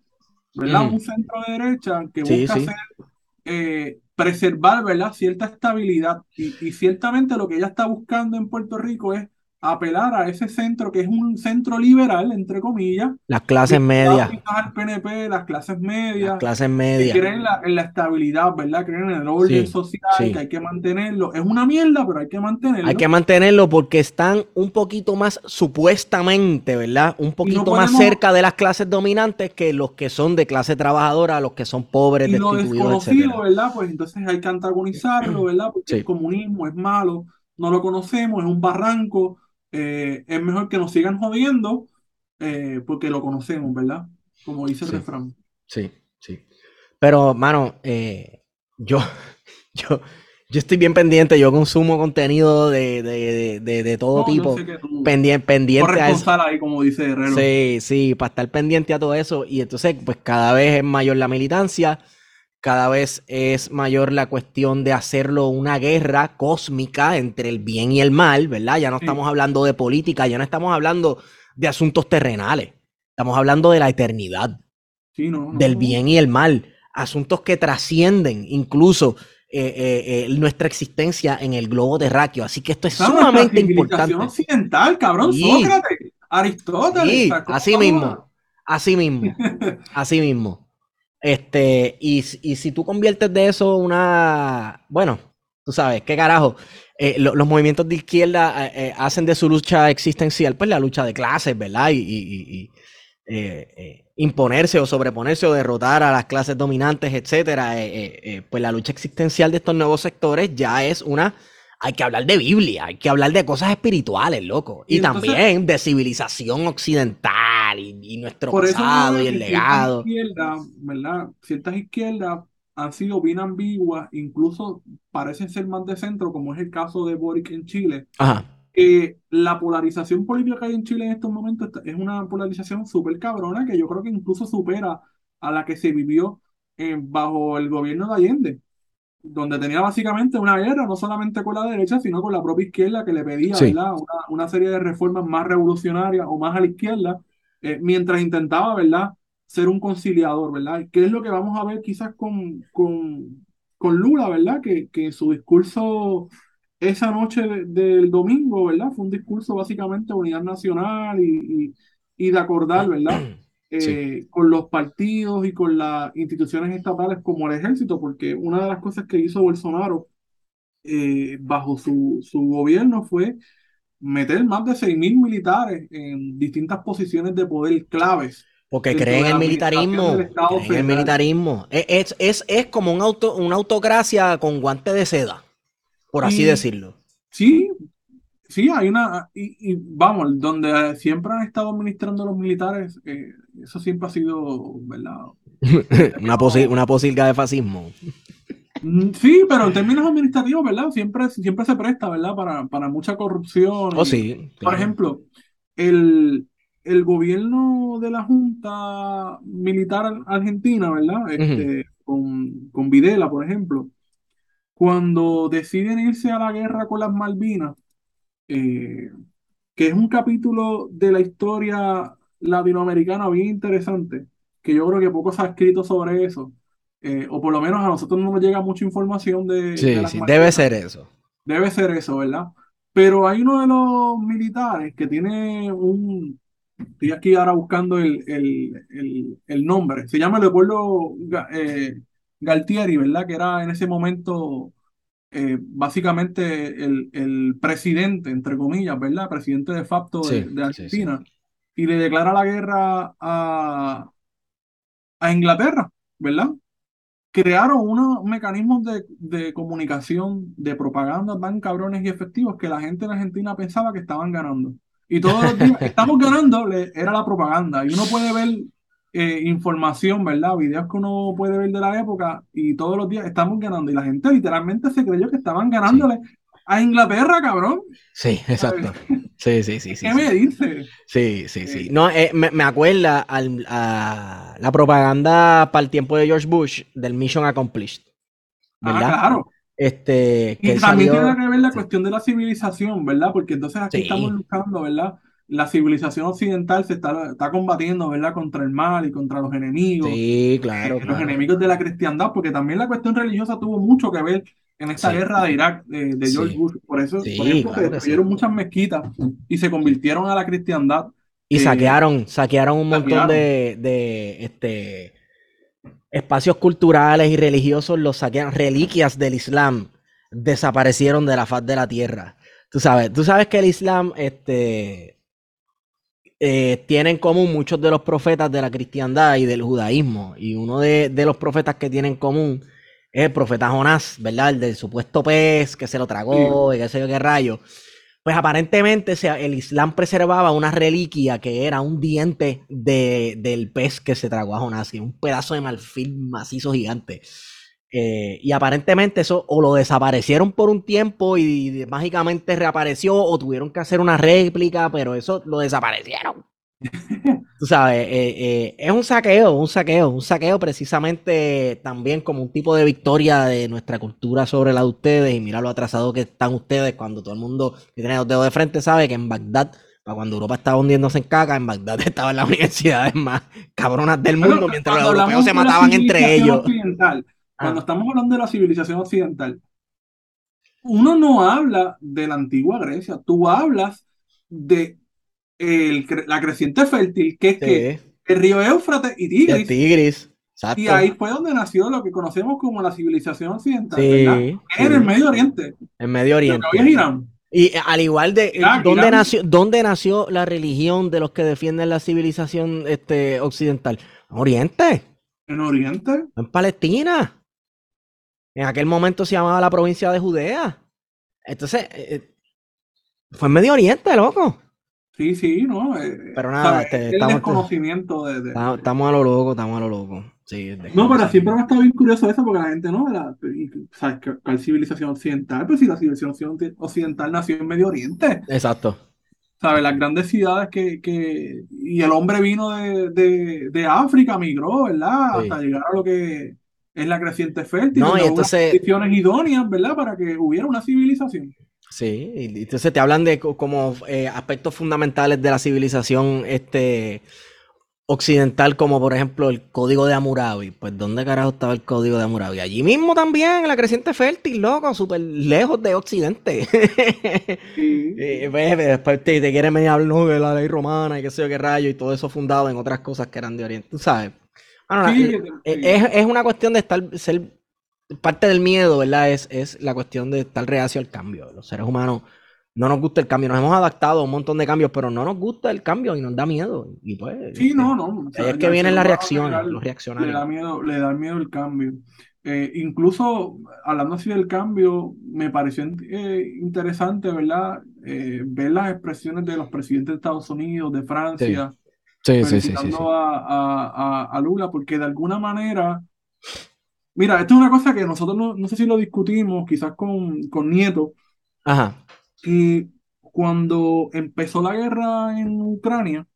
¿verdad? Ujú. Un centro de derecha que Sí, busca sí. hacer, eh, preservar, ¿verdad? Cierta estabilidad. Y, y ciertamente lo que ella está buscando en Puerto Rico es apelar a ese centro que es un centro liberal, entre comillas, las clases medias, al PNP, las clases las medias, clases que medias. creen en la, en la estabilidad, ¿verdad? Creen en el orden Sí, social, sí. que hay que mantenerlo. Es una mierda, pero hay que mantenerlo. Hay que mantenerlo porque están un poquito más, supuestamente, ¿verdad? Un poquito más podemos- cerca de las clases dominantes que los que son de clase trabajadora, los que son pobres, y lo desconocido, etcétera. ¿verdad? Pues entonces hay que antagonizarlo, ¿verdad? Porque Sí. el comunismo es malo, no lo conocemos, es un barranco, eh, es mejor que nos sigan jodiendo eh, porque lo conocemos, ¿verdad? Como dice el Sí. refrán. Sí, sí. Pero, mano, eh, yo, yo, yo estoy bien pendiente, yo consumo contenido de, de, de, de- todo No, tipo, tú pendiente, pendiente a eso. ahí, como dice Herrero. Sí, sí, para estar pendiente a todo eso. Y entonces, pues cada vez es mayor la militancia, cada vez es mayor la cuestión de hacerlo una guerra cósmica entre el bien y el mal, ¿verdad? Ya no estamos hablando de política, ya no estamos hablando de asuntos terrenales, estamos hablando de la eternidad, Sí, no, no, del bien y el mal, asuntos que trascienden incluso eh, eh, eh, nuestra existencia en el globo terráqueo. Así que esto es Claro, sumamente importante. occidental, cabrón, Sí. Sócrates, Aristóteles. Sí, o sea, ¿cómo así mismo. Así mismo. Así mismo. Este, y, si- y si tú conviertes de eso una, bueno, tú sabes, qué carajo, Eh, lo- los movimientos de izquierda eh, eh, hacen de su lucha existencial, pues la lucha de clases, ¿verdad? Y, y- y- y, eh, imponerse o sobreponerse o derrotar a las clases dominantes, etcétera. pues la lucha existencial de estos nuevos sectores ya es una, hay que hablar de Biblia, hay que hablar de cosas espirituales, loco, y, Y entonces- también de civilización occidental y, y nuestro Por pasado y el legado. izquierdas, ¿verdad? Ciertas izquierdas han sido bien ambiguas, incluso parecen ser más de centro, como es el caso de Boric en Chile. Ajá. que la polarización política que hay en Chile en estos momentos es una polarización súper cabrona que yo creo que incluso supera a la que se vivió eh, bajo el gobierno de Allende, donde tenía básicamente una guerra, no solamente con la derecha, sino con la propia izquierda que le pedía. Una, una serie de reformas más revolucionarias o más a la izquierda, eh, mientras intentaba, ¿verdad? Ser un conciliador, ¿verdad? ¿Qué es lo que vamos a ver quizás con, con, con Lula, ¿verdad? Que, que en su discurso esa noche de- del domingo, ¿verdad? Fue un discurso básicamente de unidad nacional y, y- y de acordar, ¿verdad? Eh, con los partidos y con las instituciones estatales como el ejército, porque una de las cosas que hizo Bolsonaro eh, bajo su, su gobierno fue meter más de 6.000 militares en distintas posiciones de poder claves. Porque creen en el militarismo. Creen en el militarismo. Es, es, es, como un auto, una autocracia con guante de seda, por así Y- decirlo. Sí, sí, hay una, y, y vamos, donde siempre han estado administrando los militares, eh, eso siempre ha sido, ¿verdad? una, una posilga de fascismo. Mm, Sí, pero en términos administrativos, ¿verdad? Siempre, siempre se presta, ¿verdad? Para, para mucha corrupción. Oh, sí, por ejemplo, el, el gobierno de la Junta Militar ar- Argentina, ¿verdad? Este, con, con Videla, por ejemplo, cuando deciden irse a la guerra con las Malvinas, eh, que es un capítulo de la historia latinoamericana bien interesante, que yo creo que poco se ha escrito sobre eso, eh, o por lo menos a nosotros no nos llega mucha información de, de Sí, sí, debe ser eso. Debe ser eso, ¿verdad? Pero hay uno de los militares que tiene un... Estoy aquí ahora buscando el, el, el, el nombre. Se llama Leopoldo eh, Galtieri, ¿verdad? Que era en ese momento eh, básicamente el, el presidente, entre comillas, ¿verdad? Presidente de facto de, Sí, de sí, sí. Argentina. Y le declara la guerra a, a Inglaterra, ¿verdad? Crearon unos mecanismos de, de comunicación, de propaganda tan cabrones y efectivos que la gente en Argentina pensaba que estaban ganando. Y todos los días, estamos ganando, le- era la propaganda. Y uno puede ver eh, información, ¿verdad? Videos que uno puede ver de la época y todos los días estamos ganando. Y la gente literalmente se creyó que estaban ganándole a Inglaterra, cabrón. Sí, exacto. Sí, sí, sí, sí. ¿Qué sí. me dice? Sí, sí, sí. Sí. No, eh, me, me acuerda al- a la propaganda para el tiempo de George Bush del Mission Accomplished. Ah, ¿Verdad? claro. Este, que Y también salió. tiene que ver la sí. cuestión de la civilización, ¿verdad? Porque entonces aquí estamos luchando, ¿verdad? La civilización occidental se está, está combatiendo, ¿verdad? Contra el mal y contra los enemigos, Sí, claro, eh, los claro. enemigos de la cristiandad, porque también la cuestión religiosa tuvo mucho que ver en esta Sí. guerra de Irak de, de George Sí. Bush. Por eso, Sí, por ejemplo, claro se destruyeron muchas mezquitas y se convirtieron a la cristiandad. Y Eh, saquearon, saquearon un montón de este, espacios culturales y religiosos, los saquearon, reliquias del Islam desaparecieron de la faz de la tierra. Tú sabes, tú sabes que el Islam este, eh, tiene en común muchos de los profetas de la cristiandad y del judaísmo. Y uno de, de los profetas que tiene en común es el profeta Jonás, ¿verdad? El del supuesto pez que se lo tragó y qué sé yo qué rayo. Pues aparentemente el Islam preservaba una reliquia que era un diente de, del pez que se tragó a Jonás, y un pedazo de marfil macizo gigante. Eh, y aparentemente eso o lo desaparecieron por un tiempo y mágicamente reapareció o tuvieron que hacer una réplica, pero eso lo desaparecieron. Tú sabes, eh, eh, es un saqueo, un saqueo, un saqueo precisamente también como un tipo de victoria de nuestra cultura sobre la de ustedes y mira lo atrasado que están ustedes cuando todo el mundo que tiene los dedos de frente sabe que en Bagdad, para cuando Europa estaba hundiéndose en caca, en Bagdad estaban las universidades más cabronas del mundo mientras los europeos se mataban entre ellos. cuando Ah. estamos hablando de la civilización occidental, uno no habla de la antigua Grecia, tú hablas de el la creciente fértil, que es que el río Éufrates y el Tigris, exacto. y ahí fue donde nació lo que conocemos como la civilización occidental, Sí, ¿verdad? En el. Medio Oriente, En Medio Oriente. hoy es Irán. Y eh, al igual de ¿dónde Irán. nació, dónde nació la religión de los que defienden la civilización este, occidental? En Oriente, En Oriente, en Palestina. En aquel momento se llamaba la provincia de Judea. Entonces, eh, fue en Medio Oriente, loco. Sí, sí, ¿no? Eh, Pero nada, ¿sabes? este, el estamos- desconocimiento de, de- Estamos, estamos a lo loco, estamos a lo loco. Sí, No, pero siempre me ha estado bien curioso eso porque la gente no, la, ¿sabes? ¿Qué- ¿Cuál civilización occidental? Pues si la civilización occidental nació en Medio Oriente, Exacto. ¿sabes? Las grandes ciudades que, que y el hombre vino de, de, de África, migró, ¿verdad? Sí. Hasta llegar a lo que es la creciente fértil, No, y entonces- condiciones idóneas, ¿verdad? Para que hubiera una civilización. Sí, y entonces te hablan de co- como eh, aspectos fundamentales de la civilización este, occidental, como por ejemplo el código de Hammurabi. Pues, ¿dónde carajo estaba el código de Hammurabi? Allí mismo también, en la creciente fértil, loco, súper lejos de Occidente. Sí. Y, pues, después te, te quieren venir a hablar de la ley romana y qué sé yo qué rayo, y todo eso fundado en otras cosas que eran de Oriente. Tú sabes. Bueno, la- Sí, el- sí. es, es una cuestión de estar, ser parte del miedo, ¿verdad? Es, es la cuestión de estar reacio al cambio. Los seres humanos no nos gusta el cambio. Nos hemos adaptado a un montón de cambios, pero no nos gusta el cambio y nos da miedo. Y pues, Sí, este, no, no. o sea, es que vienen las reacciones, los Le da reaccionarios. miedo, le da miedo el cambio. Eh, incluso hablando así del cambio, me pareció eh, interesante, ¿verdad? Eh, ver las expresiones de los presidentes de Estados Unidos, de Francia, Sí, felicitando a, a- a- a Lula, porque de alguna manera Mira, esto es una cosa que nosotros no, no sé si lo discutimos, quizás con, con Nieto, Ajá. que cuando empezó la guerra en Ucrania,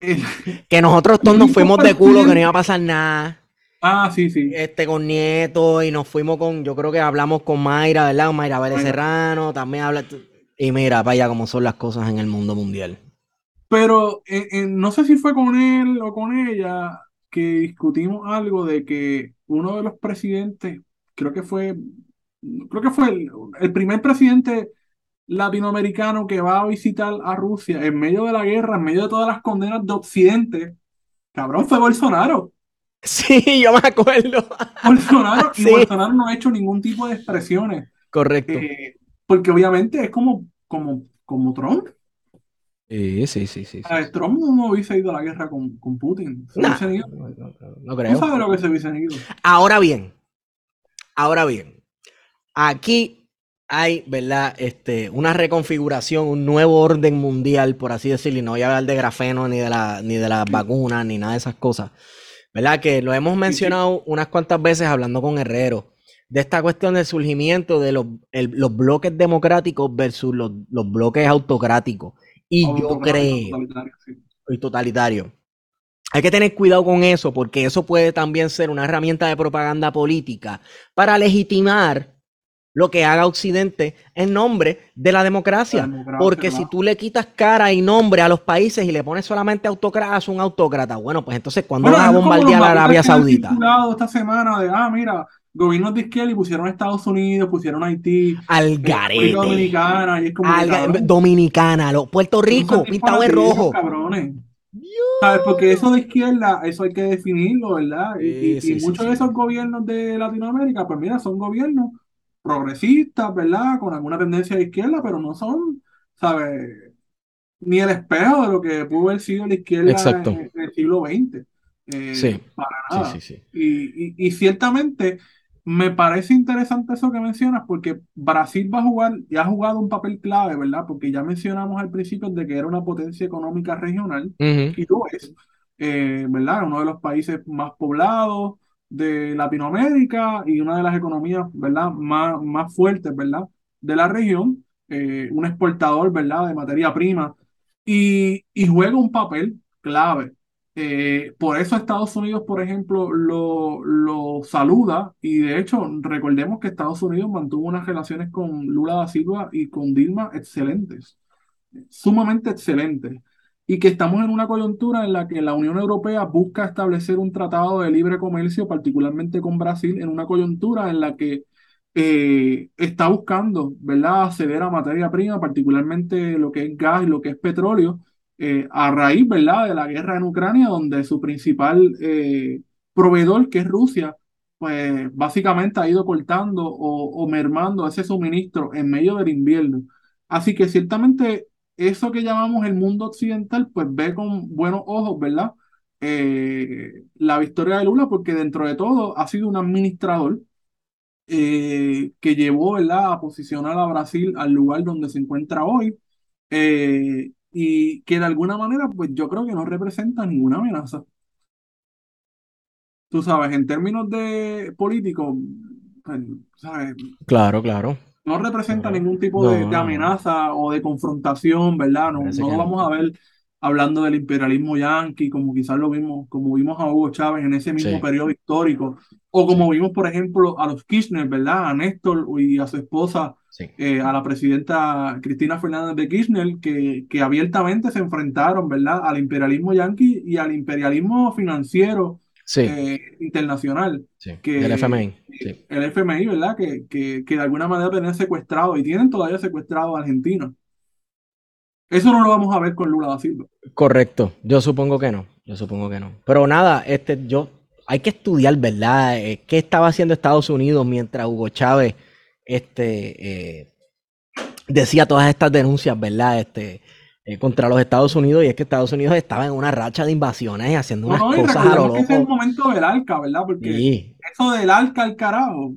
el- Que nosotros todos nos fuimos de culo, que no iba a pasar nada. ah, sí, sí, Este, con Nieto, y nos fuimos con, yo creo que hablamos con Mayra, ¿verdad? Mayra Vélez Mayra. Serrano, también habla. Y mira, vaya cómo son las cosas en el mundo mundial. pero eh, eh, no sé si fue con él o con ella que discutimos algo de que uno de los presidentes, creo que fue, creo que fue el, el primer presidente latinoamericano que va a visitar a Rusia en medio de la guerra, en medio de todas las condenas de Occidente, cabrón, fue Bolsonaro. Sí, yo me acuerdo. Bolsonaro, y. Bolsonaro no ha hecho ningún tipo de expresiones, Correcto. eh, porque obviamente es como, como, como Trump. Sí, sí, sí, sí. sí. A ver, Trump no hubiese ido a la guerra con, con Putin. Se Nah, hubiesen ido. no, no, no, no ¿Tú creo. sabes lo que se hubiesen ido? Ahora bien, ahora bien, aquí hay, ¿verdad? Este, una reconfiguración, un nuevo orden mundial, por así decirlo, y no voy a hablar de grafeno ni de la, ni de las vacunas, ni nada de esas cosas. ¿Verdad? Que lo hemos mencionado unas cuantas veces hablando con Herrero, de esta cuestión del surgimiento de los, el- los bloques democráticos versus los, los bloques autocráticos. Y yo creo, totalitario, sí. y totalitario. Hay que tener cuidado con eso, porque eso puede también ser una herramienta de propaganda política para legitimar lo que haga Occidente en nombre de la democracia. La democracia, Porque si tú le quitas cara y nombre a los países y le pones solamente autócrata, un autócrata, bueno, pues entonces, ¿cuándo Bueno, vas a bombardear a Arabia Saudita? esta semana de, ah, mira, gobiernos de izquierda y pusieron a Estados Unidos, pusieron a Haití, Al eh, garete. Dominicana, y es como Al ga- cabrón, Dominicana, lo- Puerto Rico, pintado de rojo. cabrones. ¿Sabes? Porque eso de izquierda, eso hay que definirlo, ¿verdad? Y, y- Sí, y sí, sí, muchos sí. de esos gobiernos de Latinoamérica, pues mira, son gobiernos progresistas, ¿verdad? Con alguna tendencia de izquierda, pero no son, ¿sabes? Ni el espejo de lo que pudo haber sido la izquierda Exacto. en, en el siglo XX. Eh, Sí, para sí, nada. sí, sí. Y, y- y ciertamente me parece interesante eso que mencionas, porque Brasil va a jugar y ha jugado un papel clave, ¿verdad? Porque ya mencionamos al principio de que era una potencia económica regional. Y tú ves, eh, ¿verdad? Uno de los países más poblados de Latinoamérica y una de las economías, ¿verdad? Más, más fuertes, ¿verdad? De la región, eh, un exportador, ¿verdad? De materia prima y, y juega un papel clave. Eh, por eso Estados Unidos, por ejemplo, lo, lo saluda y de hecho recordemos que Estados Unidos mantuvo unas relaciones con Lula da Silva y con Dilma excelentes sumamente excelente y que estamos en una coyuntura en la que la Unión Europea busca establecer un tratado de libre comercio, particularmente con Brasil, en una coyuntura en la que eh, está buscando, ¿verdad?, acceder a materia prima, particularmente lo que es gas y lo que es petróleo, eh, a raíz, ¿verdad?, de la guerra en Ucrania, donde su principal eh, proveedor, que es Rusia, pues básicamente ha ido cortando o, o mermando ese suministro en medio del invierno. Así que ciertamente eso que llamamos el mundo occidental, pues ve con buenos ojos, ¿verdad? Eh, la victoria de Lula, porque dentro de todo ha sido un administrador que llevó, ¿verdad?, a posicionar a Brasil al lugar donde se encuentra hoy, y que de alguna manera, pues yo creo que no representa ninguna amenaza. Tú sabes, en términos de políticos, pues, ¿sabes? Claro, claro. no representa No, ningún tipo de, no, de no. amenaza o de confrontación, ¿verdad? No, no lo vamos a ver hablando del imperialismo yanqui, como quizás lo vimos, como vimos a Hugo Chávez en ese mismo Sí. periodo histórico, o como vimos, por ejemplo, a los Kirchner, ¿verdad? A Néstor y a su esposa, Sí. eh, a la presidenta Cristina Fernández de Kirchner, que, que abiertamente se enfrentaron, ¿verdad? Al imperialismo yanqui y al imperialismo financiero Sí, eh, internacional sí. que- Del FMI. Sí. el FMI, ¿verdad? Que, que, que de alguna manera tenían secuestrado y tienen todavía secuestrado a Argentina. Eso no lo vamos a ver con Lula da Silva. Correcto. Yo supongo que no. Yo supongo que no. Pero nada, este, yo hay que estudiar, ¿verdad? Eh, ¿Qué estaba haciendo Estados Unidos mientras Hugo Chávez este, eh, decía todas estas denuncias, ¿verdad? Este, eh, contra los Estados Unidos. Y es que Estados Unidos estaba en una racha de invasiones y haciendo No, unas no, y cosas a lo recordemos que ese es el loco. momento del ALCA, ¿verdad? Porque Sí, eso del ALCA al carajo,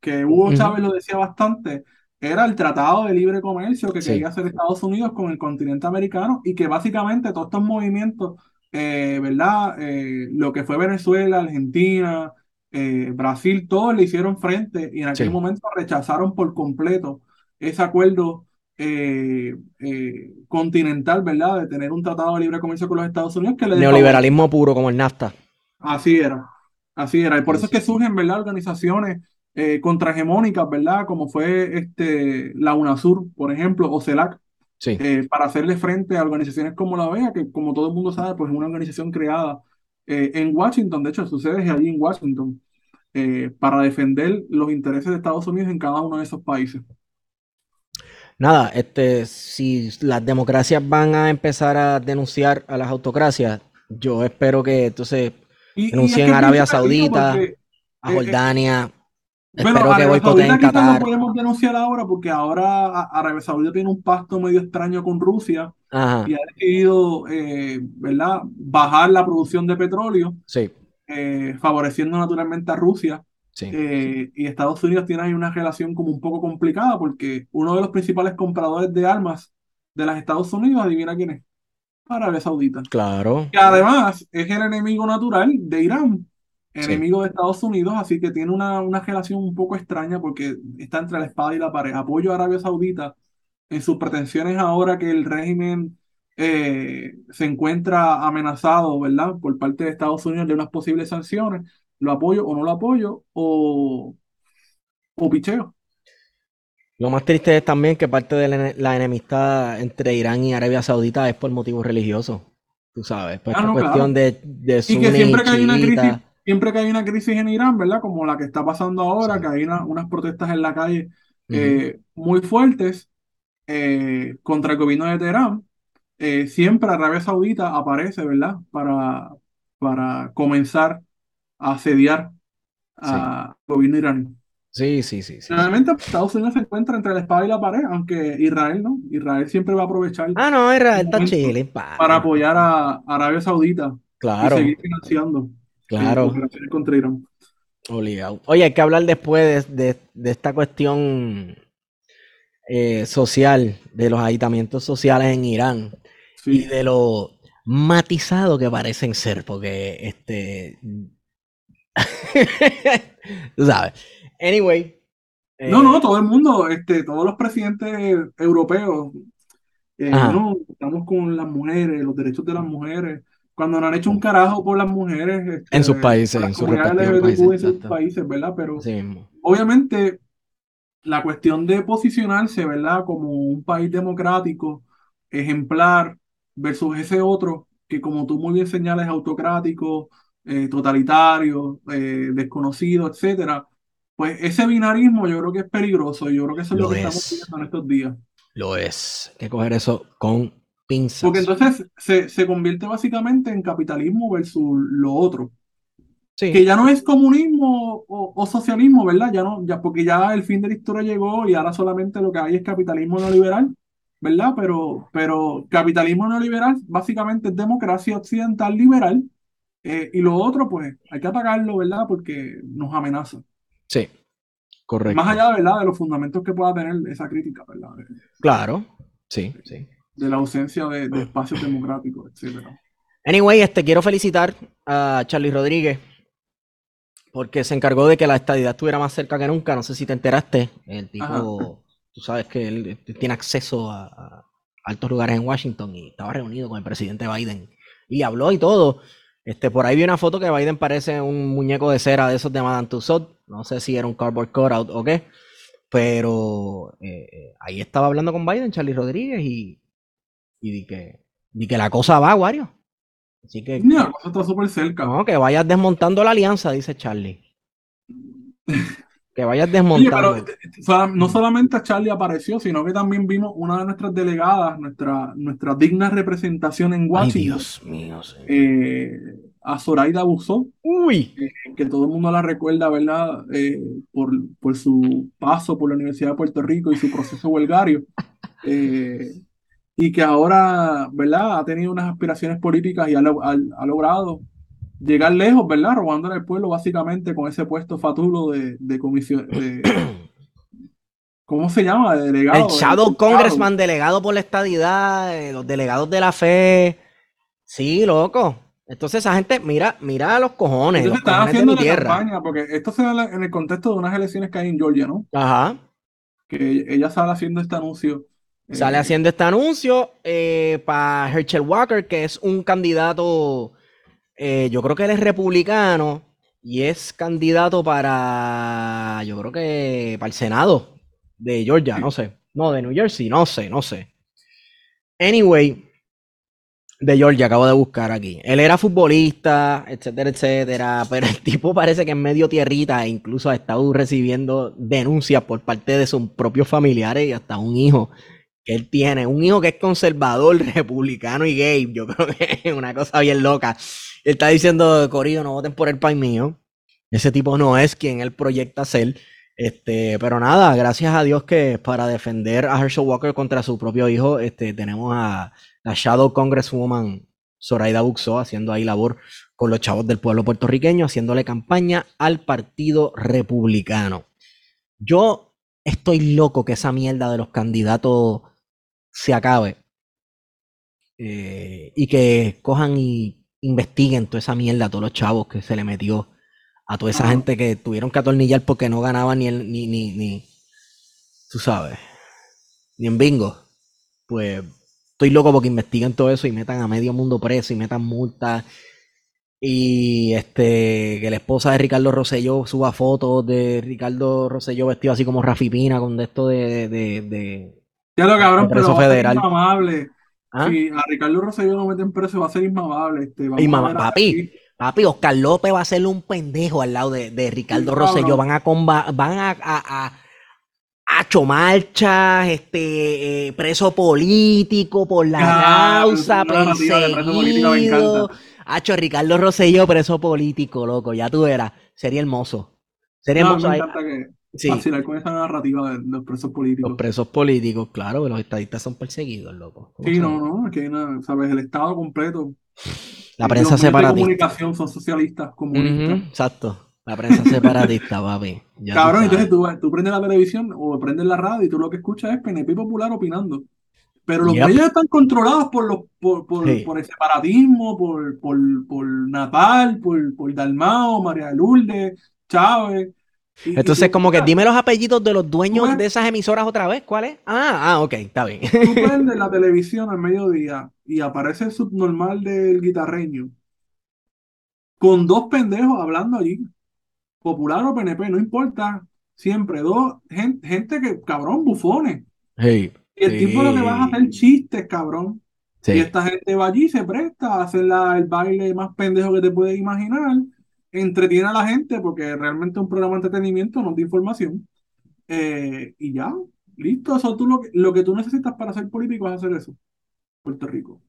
que Hugo. Chávez lo decía bastante, era el tratado de libre comercio que Sí. quería hacer Estados Unidos con el continente americano y que básicamente todos estos movimientos, eh, ¿verdad? Eh, lo que fue Venezuela, Argentina, eh, Brasil, todos le hicieron frente y en aquel Sí. momento rechazaron por completo ese acuerdo eh, eh, continental, ¿verdad? De tener un tratado de libre comercio con los Estados Unidos que le. Neoliberalismo puro como el NAFTA. Así era, así era. Y por Sí, eso es que surgen, ¿verdad? Organizaciones eh, contrahegemónicas, ¿verdad? Como fue este, la UNASUR, por ejemplo, o CELAC, Sí. eh, para hacerle frente a organizaciones como la OEA, que como todo el mundo sabe, pues es una organización creada eh, en Washington, de hecho, su sede es allí en Washington, eh, para defender los intereses de Estados Unidos en cada uno de esos países. Nada, este, si las democracias van a empezar a denunciar a las autocracias, yo espero que entonces denuncien a Arabia Saudita, porque, a eh, Bueno, Espero Arabia Saudita quizás no podemos denunciar ahora porque ahora a- Arabia Saudita tiene un pacto medio extraño con Rusia Ajá, y ha decidido, eh, ¿verdad?, bajar la producción de petróleo, sí, eh, favoreciendo naturalmente a Rusia. sí. Eh, y Estados Unidos tiene ahí una relación como un poco complicada porque uno de los principales compradores de armas de los Estados Unidos, adivina quién es, Arabia Saudita. Claro, Que además es el enemigo natural de Irán, sí, enemigo de Estados Unidos, así que tiene una, una relación un poco extraña porque está entre la espada y la pared. Apoyo a Arabia Saudita en sus pretensiones ahora que el régimen eh, se encuentra amenazado, ¿verdad? Por parte de Estados Unidos de unas posibles sanciones. ¿Lo apoyo o no lo apoyo? O, o picheo. Lo más triste es también que parte de la, ene- la enemistad entre Irán y Arabia Saudita es por motivos religiosos. Tú sabes, por Ah, esta no, claro. cuestión de, de Y que siempre que hay una crisis. Siempre que hay una crisis en Irán, ¿verdad? Como la que está pasando ahora, Sí. que hay una- unas protestas en la calle eh, muy fuertes eh, contra el gobierno de Teherán, eh, siempre Arabia Saudita aparece, ¿verdad? Para, para comenzar a asediar Sí, al gobierno iraní. sí, sí, sí, sí. Realmente Estados Unidos se encuentra entre la espada y la pared, aunque Israel no. Israel siempre va a aprovechar Ah, no, Israel el está chile, para papi. apoyar a Arabia Saudita y Claro, seguir financiando claro, contra Irán. obligado. Oye, hay que hablar después de, de- de esta cuestión eh, social, de los agitamientos sociales en Irán y de lo matizado que parecen ser, porque este, tú sabes. Anyway, No, no, eh, todo el mundo, este, todos los presidentes europeos, eh, no, estamos con las mujeres, los derechos de las mujeres, cuando no han hecho un carajo por las mujeres, en sus este, países, en sus países, en sus exacto. países, ¿verdad? Pero obviamente la cuestión de posicionarse, ¿verdad? Como un país democrático, ejemplar, versus ese otro que como tú muy bien señalas es autocrático, eh, totalitario, eh, desconocido, etcétera. Pues ese binarismo yo creo que es peligroso y yo creo que eso es lo Lo que estamos es, viendo en estos días. lo es. Hay que coger eso con Porque entonces se, se convierte básicamente en capitalismo versus lo otro. que ya no es comunismo o, o socialismo, ¿verdad? Ya no, ya porque ya el fin de la historia llegó y ahora solamente lo que hay es capitalismo neoliberal, ¿verdad? Pero, pero capitalismo neoliberal básicamente es democracia occidental liberal eh, y lo otro, pues hay que atacarlo, ¿verdad? Porque nos amenaza. sí, Más correcto. allá, ¿verdad? De los fundamentos que pueda tener esa crítica, ¿verdad? Claro, sí, sí. De la ausencia de, de espacios democráticos, etcétera. Anyway, este, quiero felicitar a Charlie Rodríguez porque se encargó de que la estadidad estuviera más cerca que nunca. No sé si te enteraste. El Ajá. tipo, tú sabes que él tiene acceso a, a altos lugares en Washington y estaba reunido con el presidente Biden y habló y todo. Este, por ahí vi una foto que Biden parece un muñeco de cera de esos de Madame Tussauds. No sé si era un cardboard cutout o qué. Pero eh, eh, ahí estaba hablando con Biden, Charlie Rodríguez, y, y di que, di que la cosa va, Wario. Así que, la cosa está súper cerca. no, que vayas desmontando la alianza, dice Charlie. Que vayas Oye, pero desmontando. no solamente Charlie apareció, sino que también vimos una de nuestras delegadas, nuestra, nuestra digna representación en Ay, Washington, Dios mío, señor. eh, a Zoraida Buzó, Uy. eh, que todo el mundo la recuerda, ¿verdad? Eh, por, por su paso por la Universidad de Puerto Rico y su proceso huelgario, eh, y que ahora, ¿verdad? Ha tenido unas aspiraciones políticas y ha, ha- ha logrado llegar lejos, ¿verdad? Robándole al pueblo básicamente con ese puesto fatulo de, de comisión, de, ¿cómo se llama? De El delegado. de Shadow diputado. Congressman, delegado por la estadidad, eh, los delegados de la fe. Sí, loco. Entonces esa gente, mira, mira los cojones, Entonces los están cojones de haciendo mi la tierra. campaña, porque esto se da en el contexto de unas elecciones que hay en Georgia, ¿no? Ajá. Que ella sale haciendo este anuncio. Eh, Sale haciendo este anuncio para Herschel Walker, que es un candidato, eh, yo creo que él es republicano y es candidato para, yo creo que para el Senado de Georgia, no sé. No, de New Jersey, no sé, no sé. Anyway, de Georgia, acabo de buscar aquí. Él era futbolista, etcétera, etcétera, pero el tipo parece que en medio tierrita e incluso ha estado recibiendo denuncias por parte de sus propios familiares y hasta un hijo él tiene, un hijo que es conservador, republicano y gay. Yo creo que es una cosa bien loca. Él está diciendo, Corillo, no voten por el país mío. Ese tipo no es quien él proyecta ser. Este, pero nada, gracias a Dios que para defender a Herschel Walker contra su propio hijo, este, tenemos a la Shadow Congresswoman Zoraida Buxó haciendo ahí labor con los chavos del pueblo puertorriqueño, haciéndole campaña al Partido Republicano. Yo estoy loco que esa mierda de los candidatos se acabe eh, y que cojan y investiguen toda esa mierda, todos los chavos que se le metió a toda esa gente que tuvieron que atornillar porque no ganaban ni el, ni, ni, ni, tú sabes, ni en bingo. Pues estoy loco porque investiguen todo eso y metan a medio mundo preso y metan multas. Y este, que la esposa de Ricardo Rosselló suba fotos de Ricardo Rosselló vestido así como Rafi Pina con de esto de, de, de- Ya lo cabrón, preso pero va a ser federal. inmamable. ¿Ah? Si a Ricardo Rosselló lo meten preso, va a ser inmamable. Este, Y a mamá, papi, papi, Oscar López va a hacerle un pendejo al lado de, de Ricardo Sí, Rosselló. Van a comba- van a, a, a, a hecho marchas, este, eh, preso político por la Ah, causa, perseguido. Hacho, Ricardo Rosselló, preso político, loco, ya tú eras. Sería hermoso. Sería No, hermoso. ahí- que Sí, vacilar con esa narrativa de los presos políticos. los presos políticos, claro, los estadistas son perseguidos, loco. ¿Cómo Sí, no, no, es que hay una- sabes, el Estado completo. La prensa los separatista. comunicación son socialistas, comunistas. Exacto. La prensa separatista, papi. Ya Cabrón, entonces tú, tú prendes la televisión o prendes la radio y tú lo que escuchas es PNP popular opinando. Pero los Yep. medios están controlados por los por, por, Sí. por el separatismo, por, por, por Natal, por, por Dalmao, María de Lourdes, Chávez. Y- y Entonces, tú como que dime los apellidos de los dueños ves- de esas emisoras otra vez. ¿Cuál es? Ah, ah, ok, está bien. Tú prendes la televisión al mediodía y aparece el subnormal del guitarreño con dos pendejos hablando allí, popular o PNP, no importa, siempre dos, gen- gente, que, cabrón, bufones. Sí, Y el tipo lo que va a hacer chistes, cabrón. sí. Y esta gente va allí, se presta a hacer la- el baile más pendejo que te puedes imaginar, entretiene a la gente porque realmente es un programa de entretenimiento, no de información. Eh, y ya, listo, eso tú lo, que- lo que tú necesitas para ser político es hacer eso. Puerto Rico.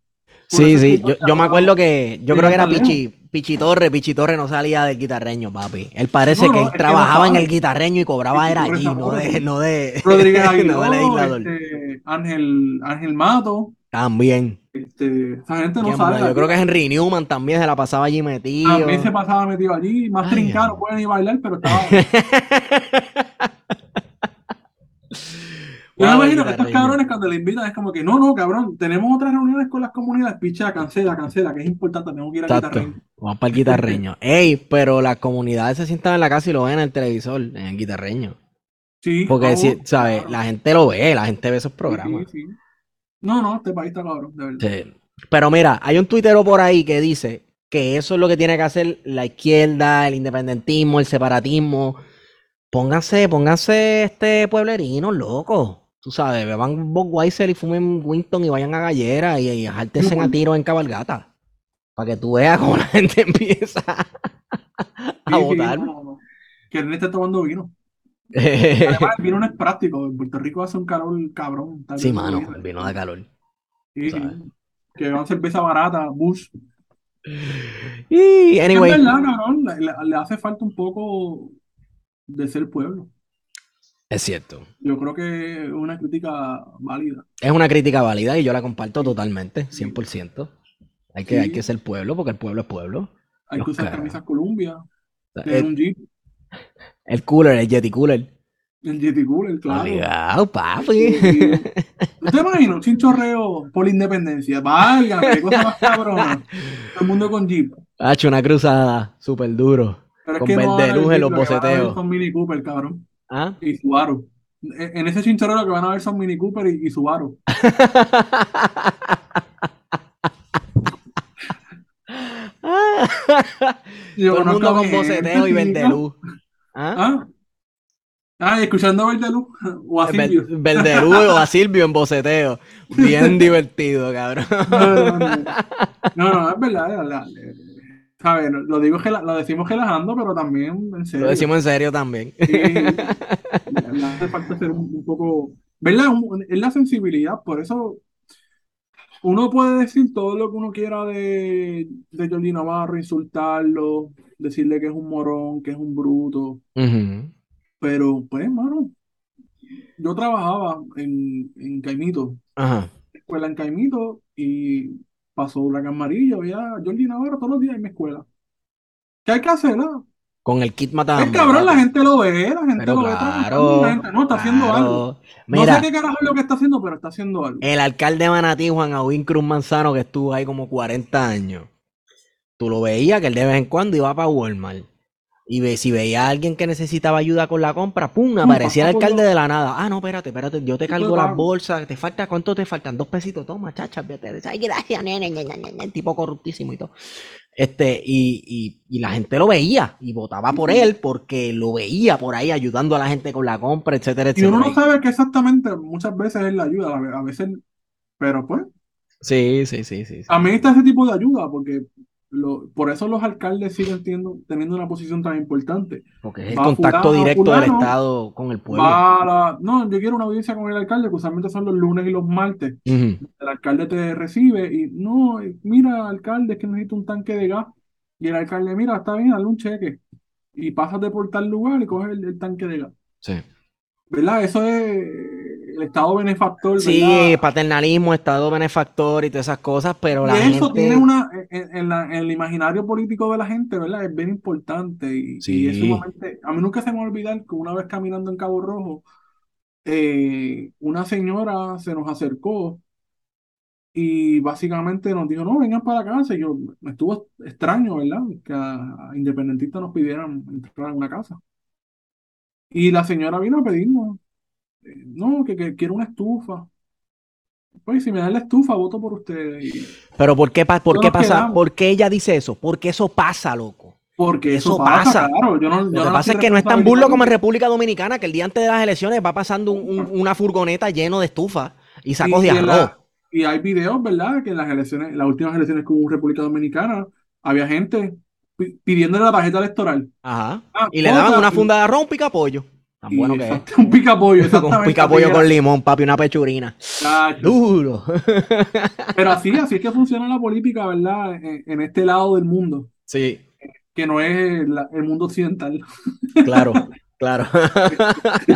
Por Sí, sí, yo, yo me acuerdo que yo creo que era Pichi, Pichi Torre, Pichi Torre no salía del guitarreño, papi. Él parece No, que él trabajaba en el guitarreño y cobraba era allí, no de, no de, Rodríguez no de este, Ángel, Ángel Mato, También. Este, esa gente no ¿Quién sabe. Yo creo que Henry Newman también se la pasaba allí metido. También se pasaba metido allí, más Ay, trincado, no puede ni bailar, pero estaba. Yo me imagino que estos cabrones cuando le invitan es como que no, no, cabrón, tenemos otras reuniones con las comunidades, picha, cancela, cancela, que es importante, tenemos que ir al Exacto. guitarreño. Vamos para el guitarreño. Ey, pero las comunidades se sientan en la casa y lo ven en el televisor, en el guitarreño. Sí, Porque, oh, si, ¿sabes? claro. La gente lo ve, la gente ve esos Sí, programas. sí, sí. No, no, este país está cabrón, de verdad. Sí. Pero mira, hay un tuitero por ahí que dice que eso es lo que tiene que hacer la izquierda, el independentismo, el separatismo. Pónganse, pónganse este pueblerino, loco. Tú sabes, beban Budweiser y fumen Winston y vayan a Gallera y, y a tiro en cabalgata. Para que tú veas cómo la gente empieza a Sí, sí, votar. no, no, no. Que él esté tomando vino. Además, el vino no es práctico. En Puerto Rico hace un calor cabrón. tal sí, mano, no el vino de calor. Sí. Que van cerveza barata, Bush. Y, Es anyway, verdad, cabrón, le, hace falta un poco de ser pueblo. es cierto. Yo creo que es una crítica válida. Es una crítica válida y yo la comparto totalmente, 100%. Hay que, Sí. hay que ser pueblo porque el pueblo es pueblo. Hay Los que usar camisas sea, tener un Jeep, el cooler, el Yeti Cooler. el GT Cooler, claro. Obligado, papi. Sí, sí. ¿Usted imagina un chinchorreo por la independencia? Vaya, qué cosa más cabrona. Todo el mundo con Jeep. Ha hecho una cruzada súper duro. Pero es Con que no luz en los boceteos. Son Mini Cooper, cabrón. ¿Ah? Y Subaru. En en ese chinchorreo lo que van a ver son Mini Cooper y, y Subaru. Yo Todo el conozco mundo con boceteo y chico. ¿Ah? ¿Ah? Ah, escuchando Verde Luz o a Silvio. O a Silvio en boceteo. Bien divertido, cabrón. No, no, no. No, no, es verdad. es verdad. Eh, ¿sabes? Lo digo, lo decimos relajando, pero también en serio. Lo decimos en serio también. Sí, hace falta ser un, un poco, ¿verdad? Es la sensibilidad, por eso uno puede decir todo lo que uno quiera de, de Jordi Navarro, insultarlo, decirle que es un morón, que es un bruto, pero pues, mano, yo trabajaba en, en Caimito, Ajá. escuela en Caimito, y pasó Huracán Amarillo, había Jordi Navarro todos los días en mi escuela. ¿Qué hay que hacer? ah? Con el kit Es matando. cabrón, la gente lo ve, la gente Pero lo ve claro, la gente no está haciendo algo. No Mira, sé qué carajo es lo que está haciendo, pero está haciendo algo. el alcalde de Manatí, Juan Aubín Cruz Manzano, que estuvo ahí como 40 años, tú lo veías que él de vez en cuando iba para Walmart. Y ve, si veía a alguien que necesitaba ayuda con la compra, ¡pum! aparecía el alcalde de la nada. Ah, no, espérate, espérate, yo te cargo las bolsas, te falta, ¿cuánto te faltan? Dos pesitos, toma, chacha, vete. Ay, gracias, nene, nene, nene, nene, tipo corruptísimo y todo. Este, y, y, y la gente lo veía y votaba por él porque lo veía por ahí ayudando a la gente con la compra, etcétera, Y uno etcétera. no sabe que exactamente muchas veces es la ayuda, a ve- a veces, pero pues, Sí, sí, sí, sí. sí. está ese tipo de ayuda, porque lo- por eso los alcaldes siguen teniendo, teniendo una posición tan importante. Porque es el Va contacto fulano, directo del fulano, Estado con el pueblo. La- no, yo quiero una audiencia con el alcalde, que usualmente son los lunes y los martes. El alcalde te recibe y no, mira, alcalde, es que necesito un tanque de gas. Y el alcalde, mira, está bien, dale un cheque. Y pásate por tal lugar y coges el, el tanque de gas. Sí. ¿Verdad? Eso es el Estado benefactor, Sí, ¿verdad? paternalismo, Estado benefactor y todas esas cosas, pero Y la eso gente. tiene una, en, en la- en el imaginario político de la gente, ¿verdad? Es bien importante y, y es sumamente, a mí nunca se me va a olvidar que una vez caminando en Cabo Rojo, eh, una señora se nos acercó y básicamente nos dijo, no, vengan para casa. Y yo, me estuvo extraño, ¿verdad? Que a, independentistas nos pidieran entrar a una casa. Y la señora vino a pedirnos, no, que, que quiero una estufa. Pues si me dan la estufa, voto por ustedes. Y- Pero ¿por qué, pa- por qué pasa? quedamos. ¿Por qué ella dice eso? Porque eso pasa, loco. Porque Eso eso, pasa, pasa. claro. Yo no, yo Lo que no pasa es que no es tan burlo como en República Dominicana, que el día antes de las elecciones va pasando un- un- una furgoneta lleno de estufas y sacos Y- de arroz. la- y hay videos, ¿verdad? Que en las elecciones, en las últimas elecciones que hubo en República Dominicana, había gente pi- pidiéndole la tarjeta electoral. Ajá. Ah, Y le daban una funda de arroz, un picapollo. Tan bueno que es. un picapollo, Con un exactamente. picapollo con limón, papi, una pechurina. Chacho. Duro. Pero así, así es que funciona la política, ¿verdad? En, en este lado del mundo, Sí, que no es la- el mundo occidental. claro, claro.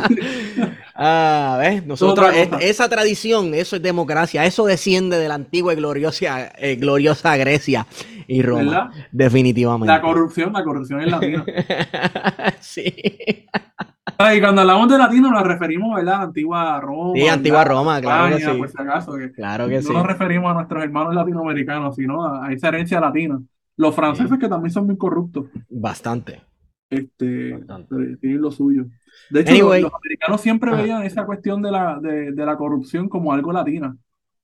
ah, ¿ves? Nosotros, es- esa tradición, eso es democracia, eso desciende de la antigua y gloriosa, eh, gloriosa Grecia y Roma, ¿Verdad? definitivamente. La corrupción, la corrupción es latina. sí. Y cuando hablamos de latino nos referimos, ¿verdad? A la antigua Roma. Sí, antigua. Roma, claro que España, sí. por si acaso, que Claro que no sí. nos referimos a nuestros hermanos latinoamericanos, sino a, a esa herencia latina. Los franceses Sí. que también son muy corruptos, Bastante. Este, tienen lo suyo. De hecho, Anyway. los, los americanos siempre Ajá. veían esa cuestión de la, de, de la corrupción como algo latina.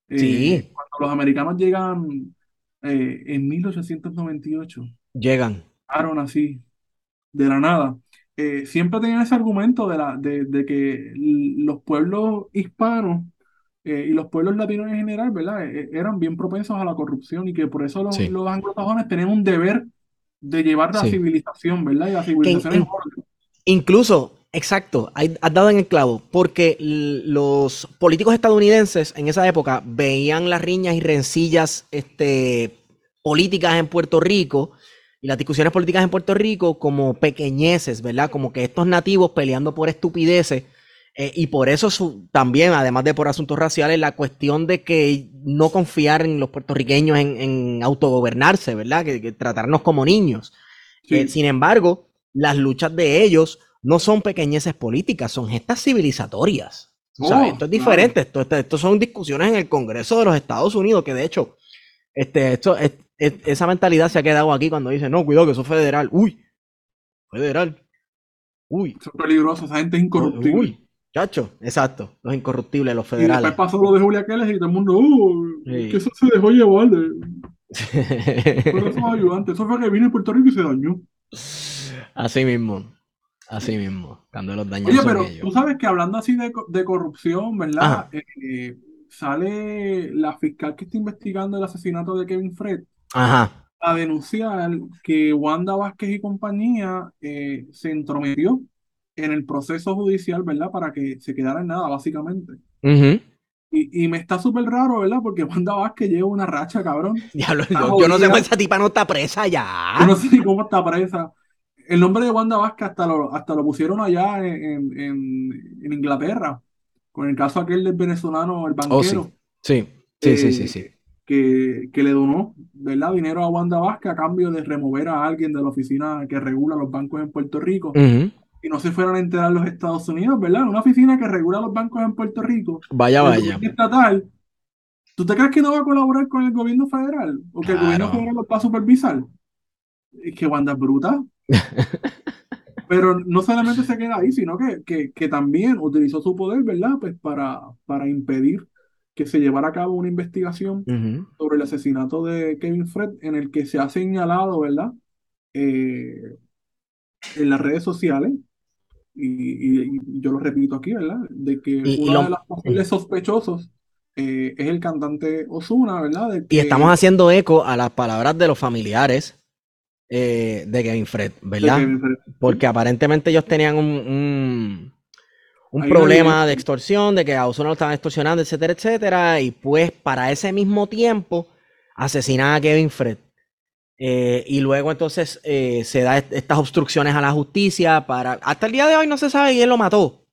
Eh, Sí. Cuando los americanos llegan eh, en 1898, Llegan. llegaron así, de la nada. eh, siempre tenían ese argumento de, la, de, de que los pueblos hispanos eh, y los pueblos latinos en general, ¿verdad? Eh, eran bien propensos a la corrupción y que por eso los, Sí. los anglosajones tenían un deber de llevar la Sí. civilización, ¿verdad? Y la civilización en- en orden. Incluso, exacto, hay- has dado en el clavo, porque los políticos estadounidenses en esa época veían las riñas y rencillas este, políticas en Puerto Rico y las discusiones políticas en Puerto Rico como pequeñeces, ¿verdad? Como que estos nativos peleando por estupideces. Eh, y por eso su- también, además de por asuntos raciales, la cuestión de que no confiar en los puertorriqueños en, en autogobernarse, ¿verdad? Que, que tratarnos como niños. Sí. Eh, sin embargo, las luchas de ellos no son pequeñeces políticas, son gestas civilizatorias. O sea, Oh, esto es claro. diferente. Esto, esto, esto son discusiones en el Congreso de los Estados Unidos, que de hecho, este, esto, es- es- esa mentalidad se ha quedado aquí cuando dicen, no, cuidado, que eso es federal. Uy, federal. Uy, Eso es peligroso, esa gente es incorruptible. uy, chacho, exacto. Los incorruptibles, los Y después federales. pasó lo de Julia Keller y todo el mundo, uh, Sí. que eso se dejó llevar de, esos ayudantes. Eso fue que vino en Puerto Rico y se dañó. Así mismo. Así mismo. Cuando los daños Oye, pero ellos. tú sabes que hablando así de, de corrupción, ¿verdad? Ajá. Eh, sale la fiscal que está investigando el asesinato de Kevin Fred Ajá. a denunciar que Wanda Vázquez y compañía eh, se entrometió en el proceso judicial, ¿verdad? Para que se quedara en nada, básicamente. Y, y me está súper raro, ¿verdad? Porque Wanda Vázquez lleva una racha, cabrón. Diablo, Está yo, yo no sé cómo esa tipa no está presa ya. Yo no sé ni cómo está presa. El nombre de Wanda Vázquez hasta lo, hasta lo pusieron allá en, en, Inglaterra, con el caso aquel del venezolano, el Oh, sí. banquero, Sí, sí, sí, eh, sí, sí. que, que le donó, ¿verdad? dinero a Wanda Vázquez a cambio de remover a alguien de la oficina que regula los bancos en Puerto Rico Ujú. Y no se fueran a enterar los Estados Unidos, ¿verdad? Una oficina que regula los bancos en Puerto Rico, Vaya, vaya. estatal. ¿Tú te crees que no va a colaborar con el gobierno federal? ¿O que el gobierno federal lo va a supervisar? Es que Wanda es bruta. Pero no solamente se queda ahí, sino que, que, que también utilizó su poder, ¿verdad? Pues para, para impedir que se llevara a cabo una investigación sobre el asesinato de Kevin Fred, en el que se ha señalado, ¿verdad? Eh, en las redes sociales, y, y- y yo lo repito aquí, ¿verdad? De que Y- uno lo- de los posibles sospechosos eh, es el cantante Ozuna, ¿verdad? De Y estamos haciendo eco a las palabras de los familiares eh, de Kevin Fred, ¿verdad? Kevin Fred. Porque aparentemente ellos tenían un, un, problema de extorsión, de que a Ozuna lo estaban extorsionando, etcétera, etcétera. Y pues para ese mismo tiempo asesinan a Kevin Fred. Eh, y luego entonces eh, se da est- estas obstrucciones a la justicia para... Hasta el día de hoy no se sabe quién lo mató.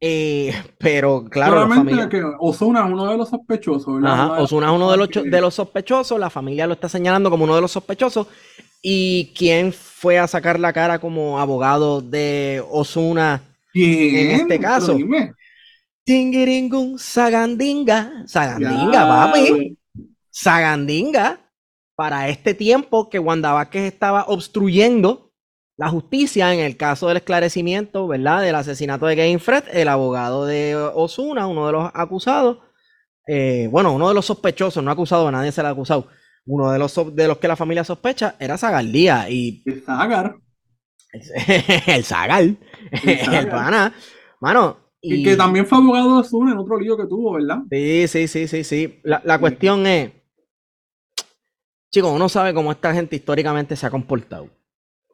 Eh, pero claro, Solamente familiares... que Ozuna es uno de los sospechosos, ¿verdad? Una Ajá, de las Ozuna es uno de los, de los sospechosos, la familia lo está señalando como uno de los sospechosos. ¿Y quién fue a sacar la cara como abogado de? ¿Quién? en este caso. Tingiringun, Sagandinga. Sagandinga, Ya, papi. Sagandinga. Para este tiempo que Wanda Vázquez estaba obstruyendo la justicia en el caso del esclarecimiento, ¿verdad? Del asesinato de Kevin Fred, el abogado de Ozuna, uno de los acusados, eh, bueno, uno de los sospechosos, no acusado, nadie se le ha acusado, uno de los, de los que la familia sospecha era Zagaldía y De Zagar. el Zagal, el Zagal. pana, mano, Y y que también fue abogado de Ozuna en otro lío que tuvo, ¿verdad? sí, sí, sí, sí, sí. La, la cuestión es, chicos, uno sabe cómo esta gente históricamente se ha comportado.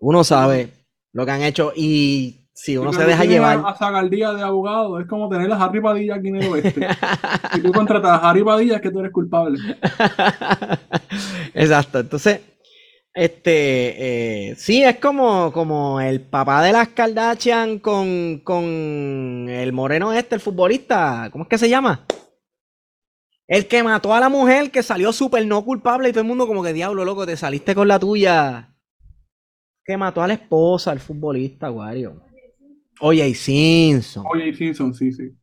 Uno sabe lo que han hecho y si uno se deja llevar. A, de abogado, es como tener a Harry Padilla aquí en el oeste. Si tú contratas a Harry Padilla, es que tú eres culpable. Exacto. Entonces, este, eh, sí, es como, como el papá de las Kardashian con, con el moreno este, el futbolista, ¿cómo es que se llama? El que mató a la mujer que salió súper no culpable y todo el mundo como que diablo, loco, te saliste con la tuya. Que mató a la esposa, el futbolista, Wario. Oye, Simpson. Oye, Simpson, sí, sí.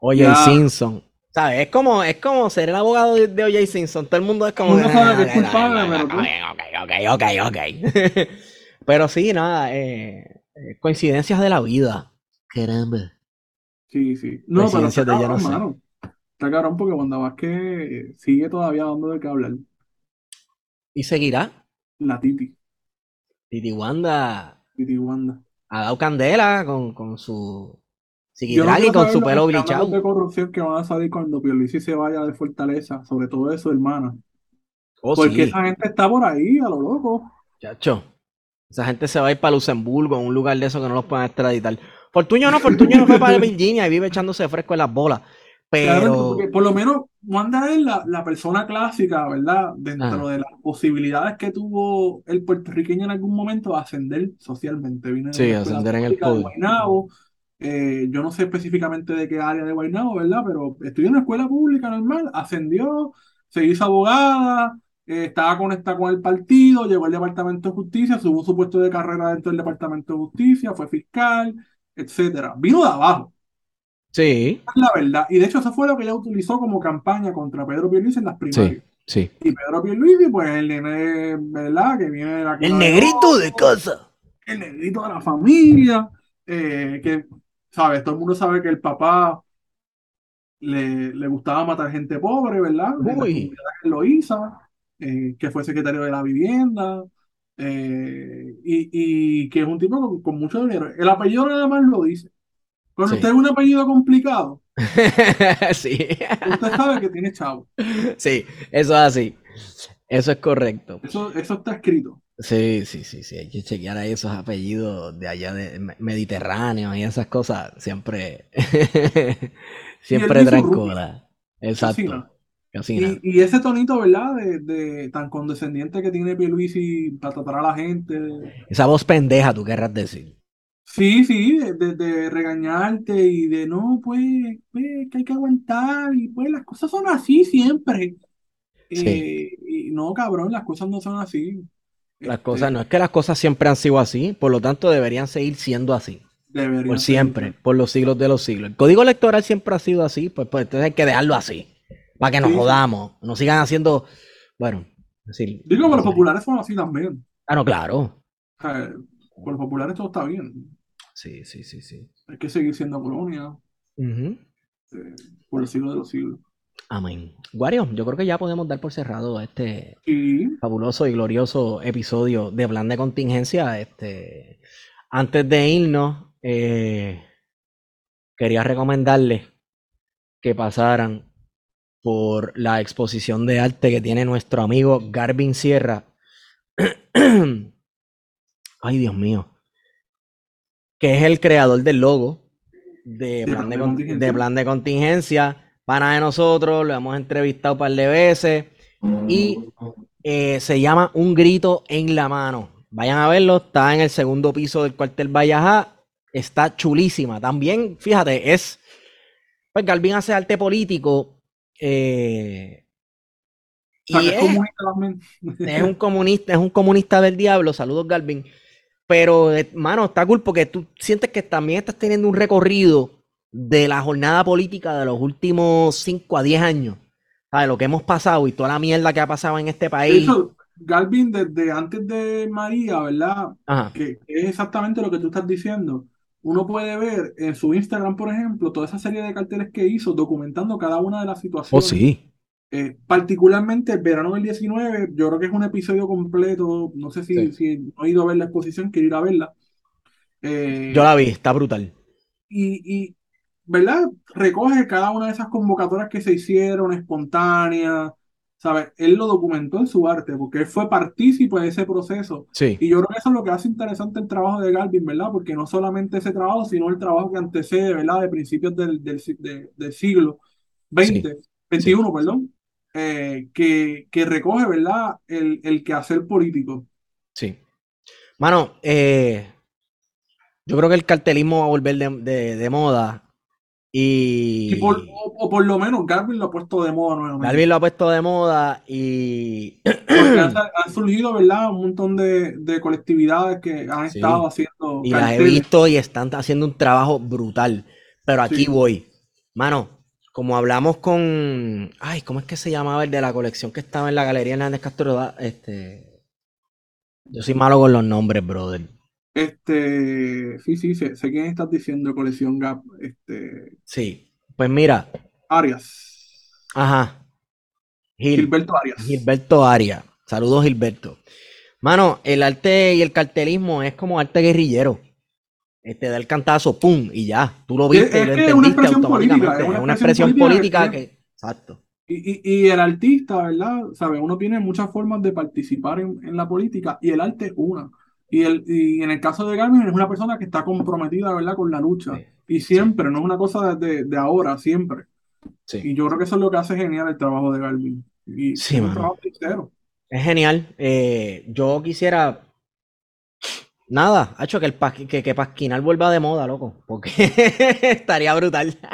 Oye, Ya. Simpson. ¿Sabes? Es como, es como ser el abogado de, de O.J. Simpson. Todo el mundo es como. Que, sabe que es "Ah, culpable, pero tú". Ok, ok, ok, ok. pero sí, nada. eh, eh, coincidencias de la vida. Caramba. Sí, sí. No, pero de yo no sé. Está cabrón porque Wanda Vázquez sigue todavía dando de qué hablar. ¿Y seguirá? La Titi. Titi Wanda Titi Wanda. ha dado candela con, con su. Yo no con su pelo blichado. de corrupción que van a salir cuando Pierluisi se vaya de Fortaleza, sobre todo de su hermana. Oh, Porque sí, esa gente está por ahí, a lo loco. chacho. Esa gente se va a ir para Luxemburgo, un lugar de eso que no los pueden extraditar. Fortuño no, Fortuño no fue para Virginia y vive echándose fresco en las bolas. Claro, Pero. porque por lo menos Wanda es la, la persona clásica, ¿verdad? Dentro de las posibilidades que tuvo el puertorriqueño en algún momento a ascender socialmente. Vino de Sí, ascender en el de. Guaynabo. Eh, yo no sé específicamente de qué área de Guaynabo, ¿verdad? Pero estudió en una escuela pública normal, ascendió, se hizo abogada, eh, estaba conectada con el partido, llegó al Departamento de Justicia, subió su puesto de carrera dentro del Departamento de Justicia, fue fiscal, etcétera. Vino de abajo. Sí, Es la verdad. Y de hecho, eso fue lo que ella utilizó como campaña contra Pedro Pierluisi en las primarias. sí. Y Pedro Pierluisi, pues el nene, ¿verdad? Que viene de la El negrito de casa. el negrito de la familia, eh, que, ¿sabes? Todo el mundo sabe que el papá le, le gustaba matar gente pobre, ¿verdad? Uy. que lo hizo, eh, que fue secretario de la vivienda, eh, y, y que es un tipo con, con mucho dinero. El apellido nada más lo dice. Cuando Sí. usted es un apellido complicado, sí, usted sabe que tiene chavo. sí, eso es así. Eso es correcto. Eso, eso está escrito. Sí, sí, sí, sí. Hay que chequear ahí esos apellidos de allá de me- Mediterráneo y esas cosas. Siempre, siempre dice traen rubia. cola. Exacto. Cocina. Cocina. Y, y ese tonito, ¿verdad? De, de tan condescendiente que tiene Pierluisi para tratar a la gente. Esa voz pendeja, tú querrás decir. Sí, sí, de, de- de regañarte y de no, pues, pues, que hay que aguantar y pues las cosas son así siempre. Sí. Eh, y no, cabrón, las cosas no son así. Las Este, cosas, no es que las cosas siempre han sido así, por lo tanto deberían seguir siendo así. deberían Por siempre, por los siglos de los siglos. El código electoral siempre ha sido así, pues, pues entonces hay que dejarlo así. Para que nos Sí, jodamos, nos sigan haciendo. Bueno, es decir. Digo que los populares son así también. Ah, no, claro. Con los populares todo está bien. Sí, sí, sí, sí. Hay que seguir siendo colonia eh, por el siglo de los siglos. Amén. Wario, yo creo que ya podemos dar por cerrado este Y fabuloso y glorioso episodio de plan de contingencia. Este, antes de irnos, eh, quería recomendarles que pasaran por la exposición de arte que tiene nuestro amigo Garvin Sierra. Ay, Dios mío. Que es el creador del logo de plan de, con- de plan de contingencia. Pana de nosotros, lo hemos entrevistado un par de veces. Y eh, se llama Un grito en la mano. Vayan a verlo, está en el segundo piso del cuartel Vallajá. Está chulísima. También, fíjate, es. Pues Galvin hace arte político. eh, y es es un comunista, es un comunista del diablo. Saludos, Galvin. Pero, eh, mano, está cool porque tú sientes que también estás teniendo un recorrido de la jornada política de los últimos 5 a 10 años. ¿Sabes? Lo que hemos pasado y toda la mierda que ha pasado en este país. hecho, Galvin, desde antes de María, ¿verdad? Ajá. Que es exactamente lo que tú estás diciendo. Uno puede ver en su Instagram, por ejemplo, toda esa serie de carteles que hizo documentando cada una de las Oh, situaciones. sí. Eh, particularmente el verano del 19, yo creo que es un episodio completo. No sé si, Sí. si no he ido a ver la exposición, quiero ir a verla. Eh, Yo la vi, está brutal. y, y, ¿verdad? Recoge cada una de esas convocatorias que se hicieron, espontáneas, ¿sabes? Él lo documentó en su arte, porque él fue partícipe de ese proceso. Sí. Y yo creo que eso es lo que hace interesante el trabajo de Galvin, ¿verdad? Porque no solamente ese trabajo, sino el trabajo que antecede, ¿verdad? De principios del, del, del siglo XX, XXI, perdón, eh, que, que recoge, ¿verdad? El, el quehacer político. Sí. Mano, eh, yo creo que el cartelismo va a volver de, de- de moda. Y Y por, o, o por lo menos Galvin lo ha puesto de moda nuevamente. Galvin lo ha puesto de moda y Porque han, han surgido, ¿verdad? Un montón de, de colectividades que han Sí. estado haciendo Y las he visto y están haciendo un trabajo brutal. Pero aquí Sí. voy. Mano, como hablamos con. Ay, ¿cómo es que se llamaba el de la colección que estaba en la Galería Hernández Castro? Este. Yo soy malo con los nombres, brother. Este, sí, sí, sé, sé quién estás diciendo, colección Gap, este, Sí. Pues mira, Arias, ajá. Gil, Gilberto Arias. Gilberto Arias. Saludos, Gilberto. Mano, el arte y el cartelismo es como arte guerrillero. Este da el cantazo, pum, y ya. Tú lo viste Es y lo es una entendiste expresión política, automáticamente. es una Es una expresión política política que que. Exacto. Y, y, y el artista, ¿verdad? ¿Sabe? Uno tiene muchas formas de participar en, en la política y el arte es una. Y, el, y en el caso de Garmin es una persona que está comprometida, ¿verdad? Con la lucha. Sí. Y siempre, no es una cosa de, de ahora, siempre. Sí. Y yo creo que eso es lo que hace genial el trabajo de Garmin. Y Sí, es un trabajo sincero. Es genial. Eh, yo quisiera. Nada, ha hecho que el pas- que, que Pasquinal vuelva de moda, loco. Porque estaría brutal.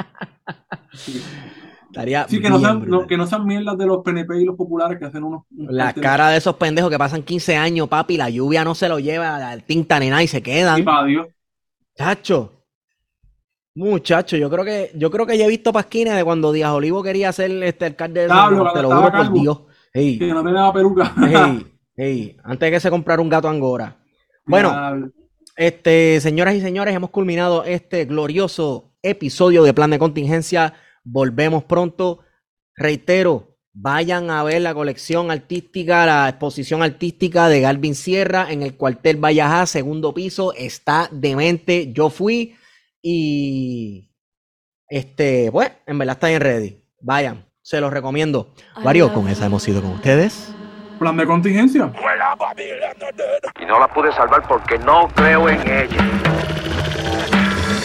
Estaría Sí, que no sean, no- brutal. que no sean mierdas de los PNP y los populares que hacen unos... unos La cara de esos pendejos que pasan 15 años, papi, la lluvia no se lo lleva, la tinta ni nada y se Y quedan. para Dios. Chacho. Muchacho, yo creo que yo creo que ya he visto pasquines de cuando Díaz Olivo quería ser este alcalde de San Juan, te lo juro por. Dios. Que no tenía peluca. ey, ey, antes de que se comprara un gato angora. Bueno, este, señoras y señores, hemos culminado este glorioso episodio de Plan de Contingencia. Volvemos pronto. Reitero, vayan a ver la colección artística, la exposición artística de Galvin Sierra en el cuartel Vallajá, segundo piso. Está demente. Yo fui y este, pues, en verdad está bien ready. Vayan, se los recomiendo. Wario, con esa hemos ido con ustedes. Plan de contingencia. y no la pude salvar porque no creo en ella.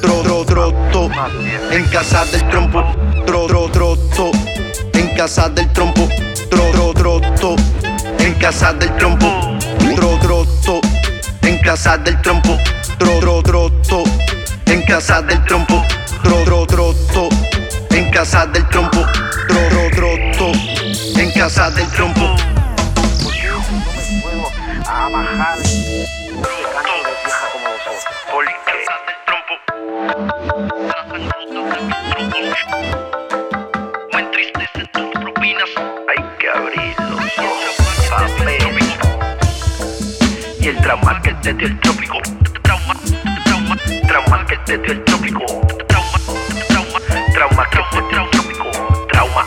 tro, tro, troto. En casa del trompo, tro, tro, troto. En casa del trompo, tro, tro, troto. En casa del trompo, tro, troto. En casa del trompo, tro, tro, troto. En casa del trompo, tro, tro, troto. En casa del trompo, tro, tro, troto. En casa del trompo. A bajar. El trauma que te dio el trópico. Trauma, trauma, trauma que te dio el trópico. Trauma, trauma, trauma que te dio el. Trauma,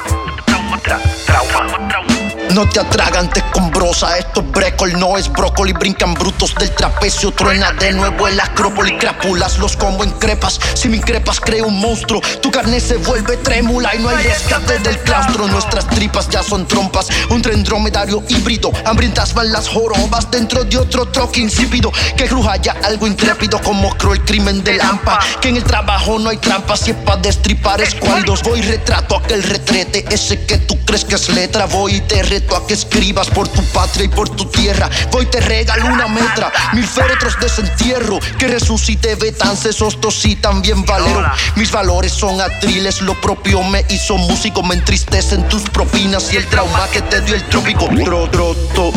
No te atragantes con brosa, esto es brécol, no es brócoli. Brincan brutos del trapecio, truena de nuevo el acrópoli. Crápulas los como en crepas, si me increpas creo un monstruo. Tu carne se vuelve trémula y no hay rescate del claustro. Nuestras tripas ya son trompas, un tren dromedario híbrido. Hambrientas van las jorobas dentro de otro troque insípido. Que cruja ya algo intrépido como creo el crimen de Lampa. Que en el trabajo no hay trampas, si es pa' destripar escualdos. Voy retrato aquel retrete, ese que tú crees que es letra. Voy y te reto a que escribas por tu patria y por tu tierra. Voy y te regalo una metra, mil féretros de desentierro. Que resucite Betance, Sostos y también Valero. Mis valores son atriles, lo propio me hizo músico. Me entristecen tus propinas y el trauma que te dio el trópico. Tro, troto,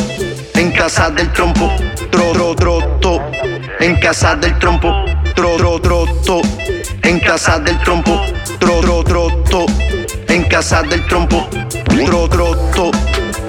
en casa del trompo. Tro, tro, troto, en casa del trompo. Tro, tro, troto, en casa del trompo. Tro, tro, troto, en casa del trompo. Tro, troto,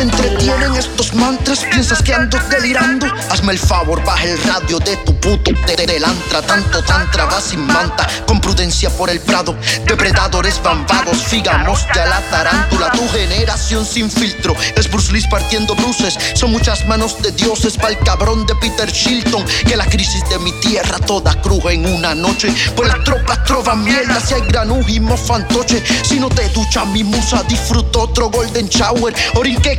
Te entretienen estos mantras, piensas que ando delirando. Hazme el favor, baja el radio de tu puto telantra. Tanto tantra va sin manta, con prudencia por el prado. Depredadores van vagos, figamos ya la tarántula. Tu generación sin filtro es Bruce Lee partiendo bruces. Son muchas manos de dioses pa'l cabrón de Peter Shilton. Que la crisis de mi tierra toda cruja en una noche. Pues las tropas trovan mierda si hay granujimo fantoche. Si no te ducha mi musa, disfruto otro golden shower. Orinque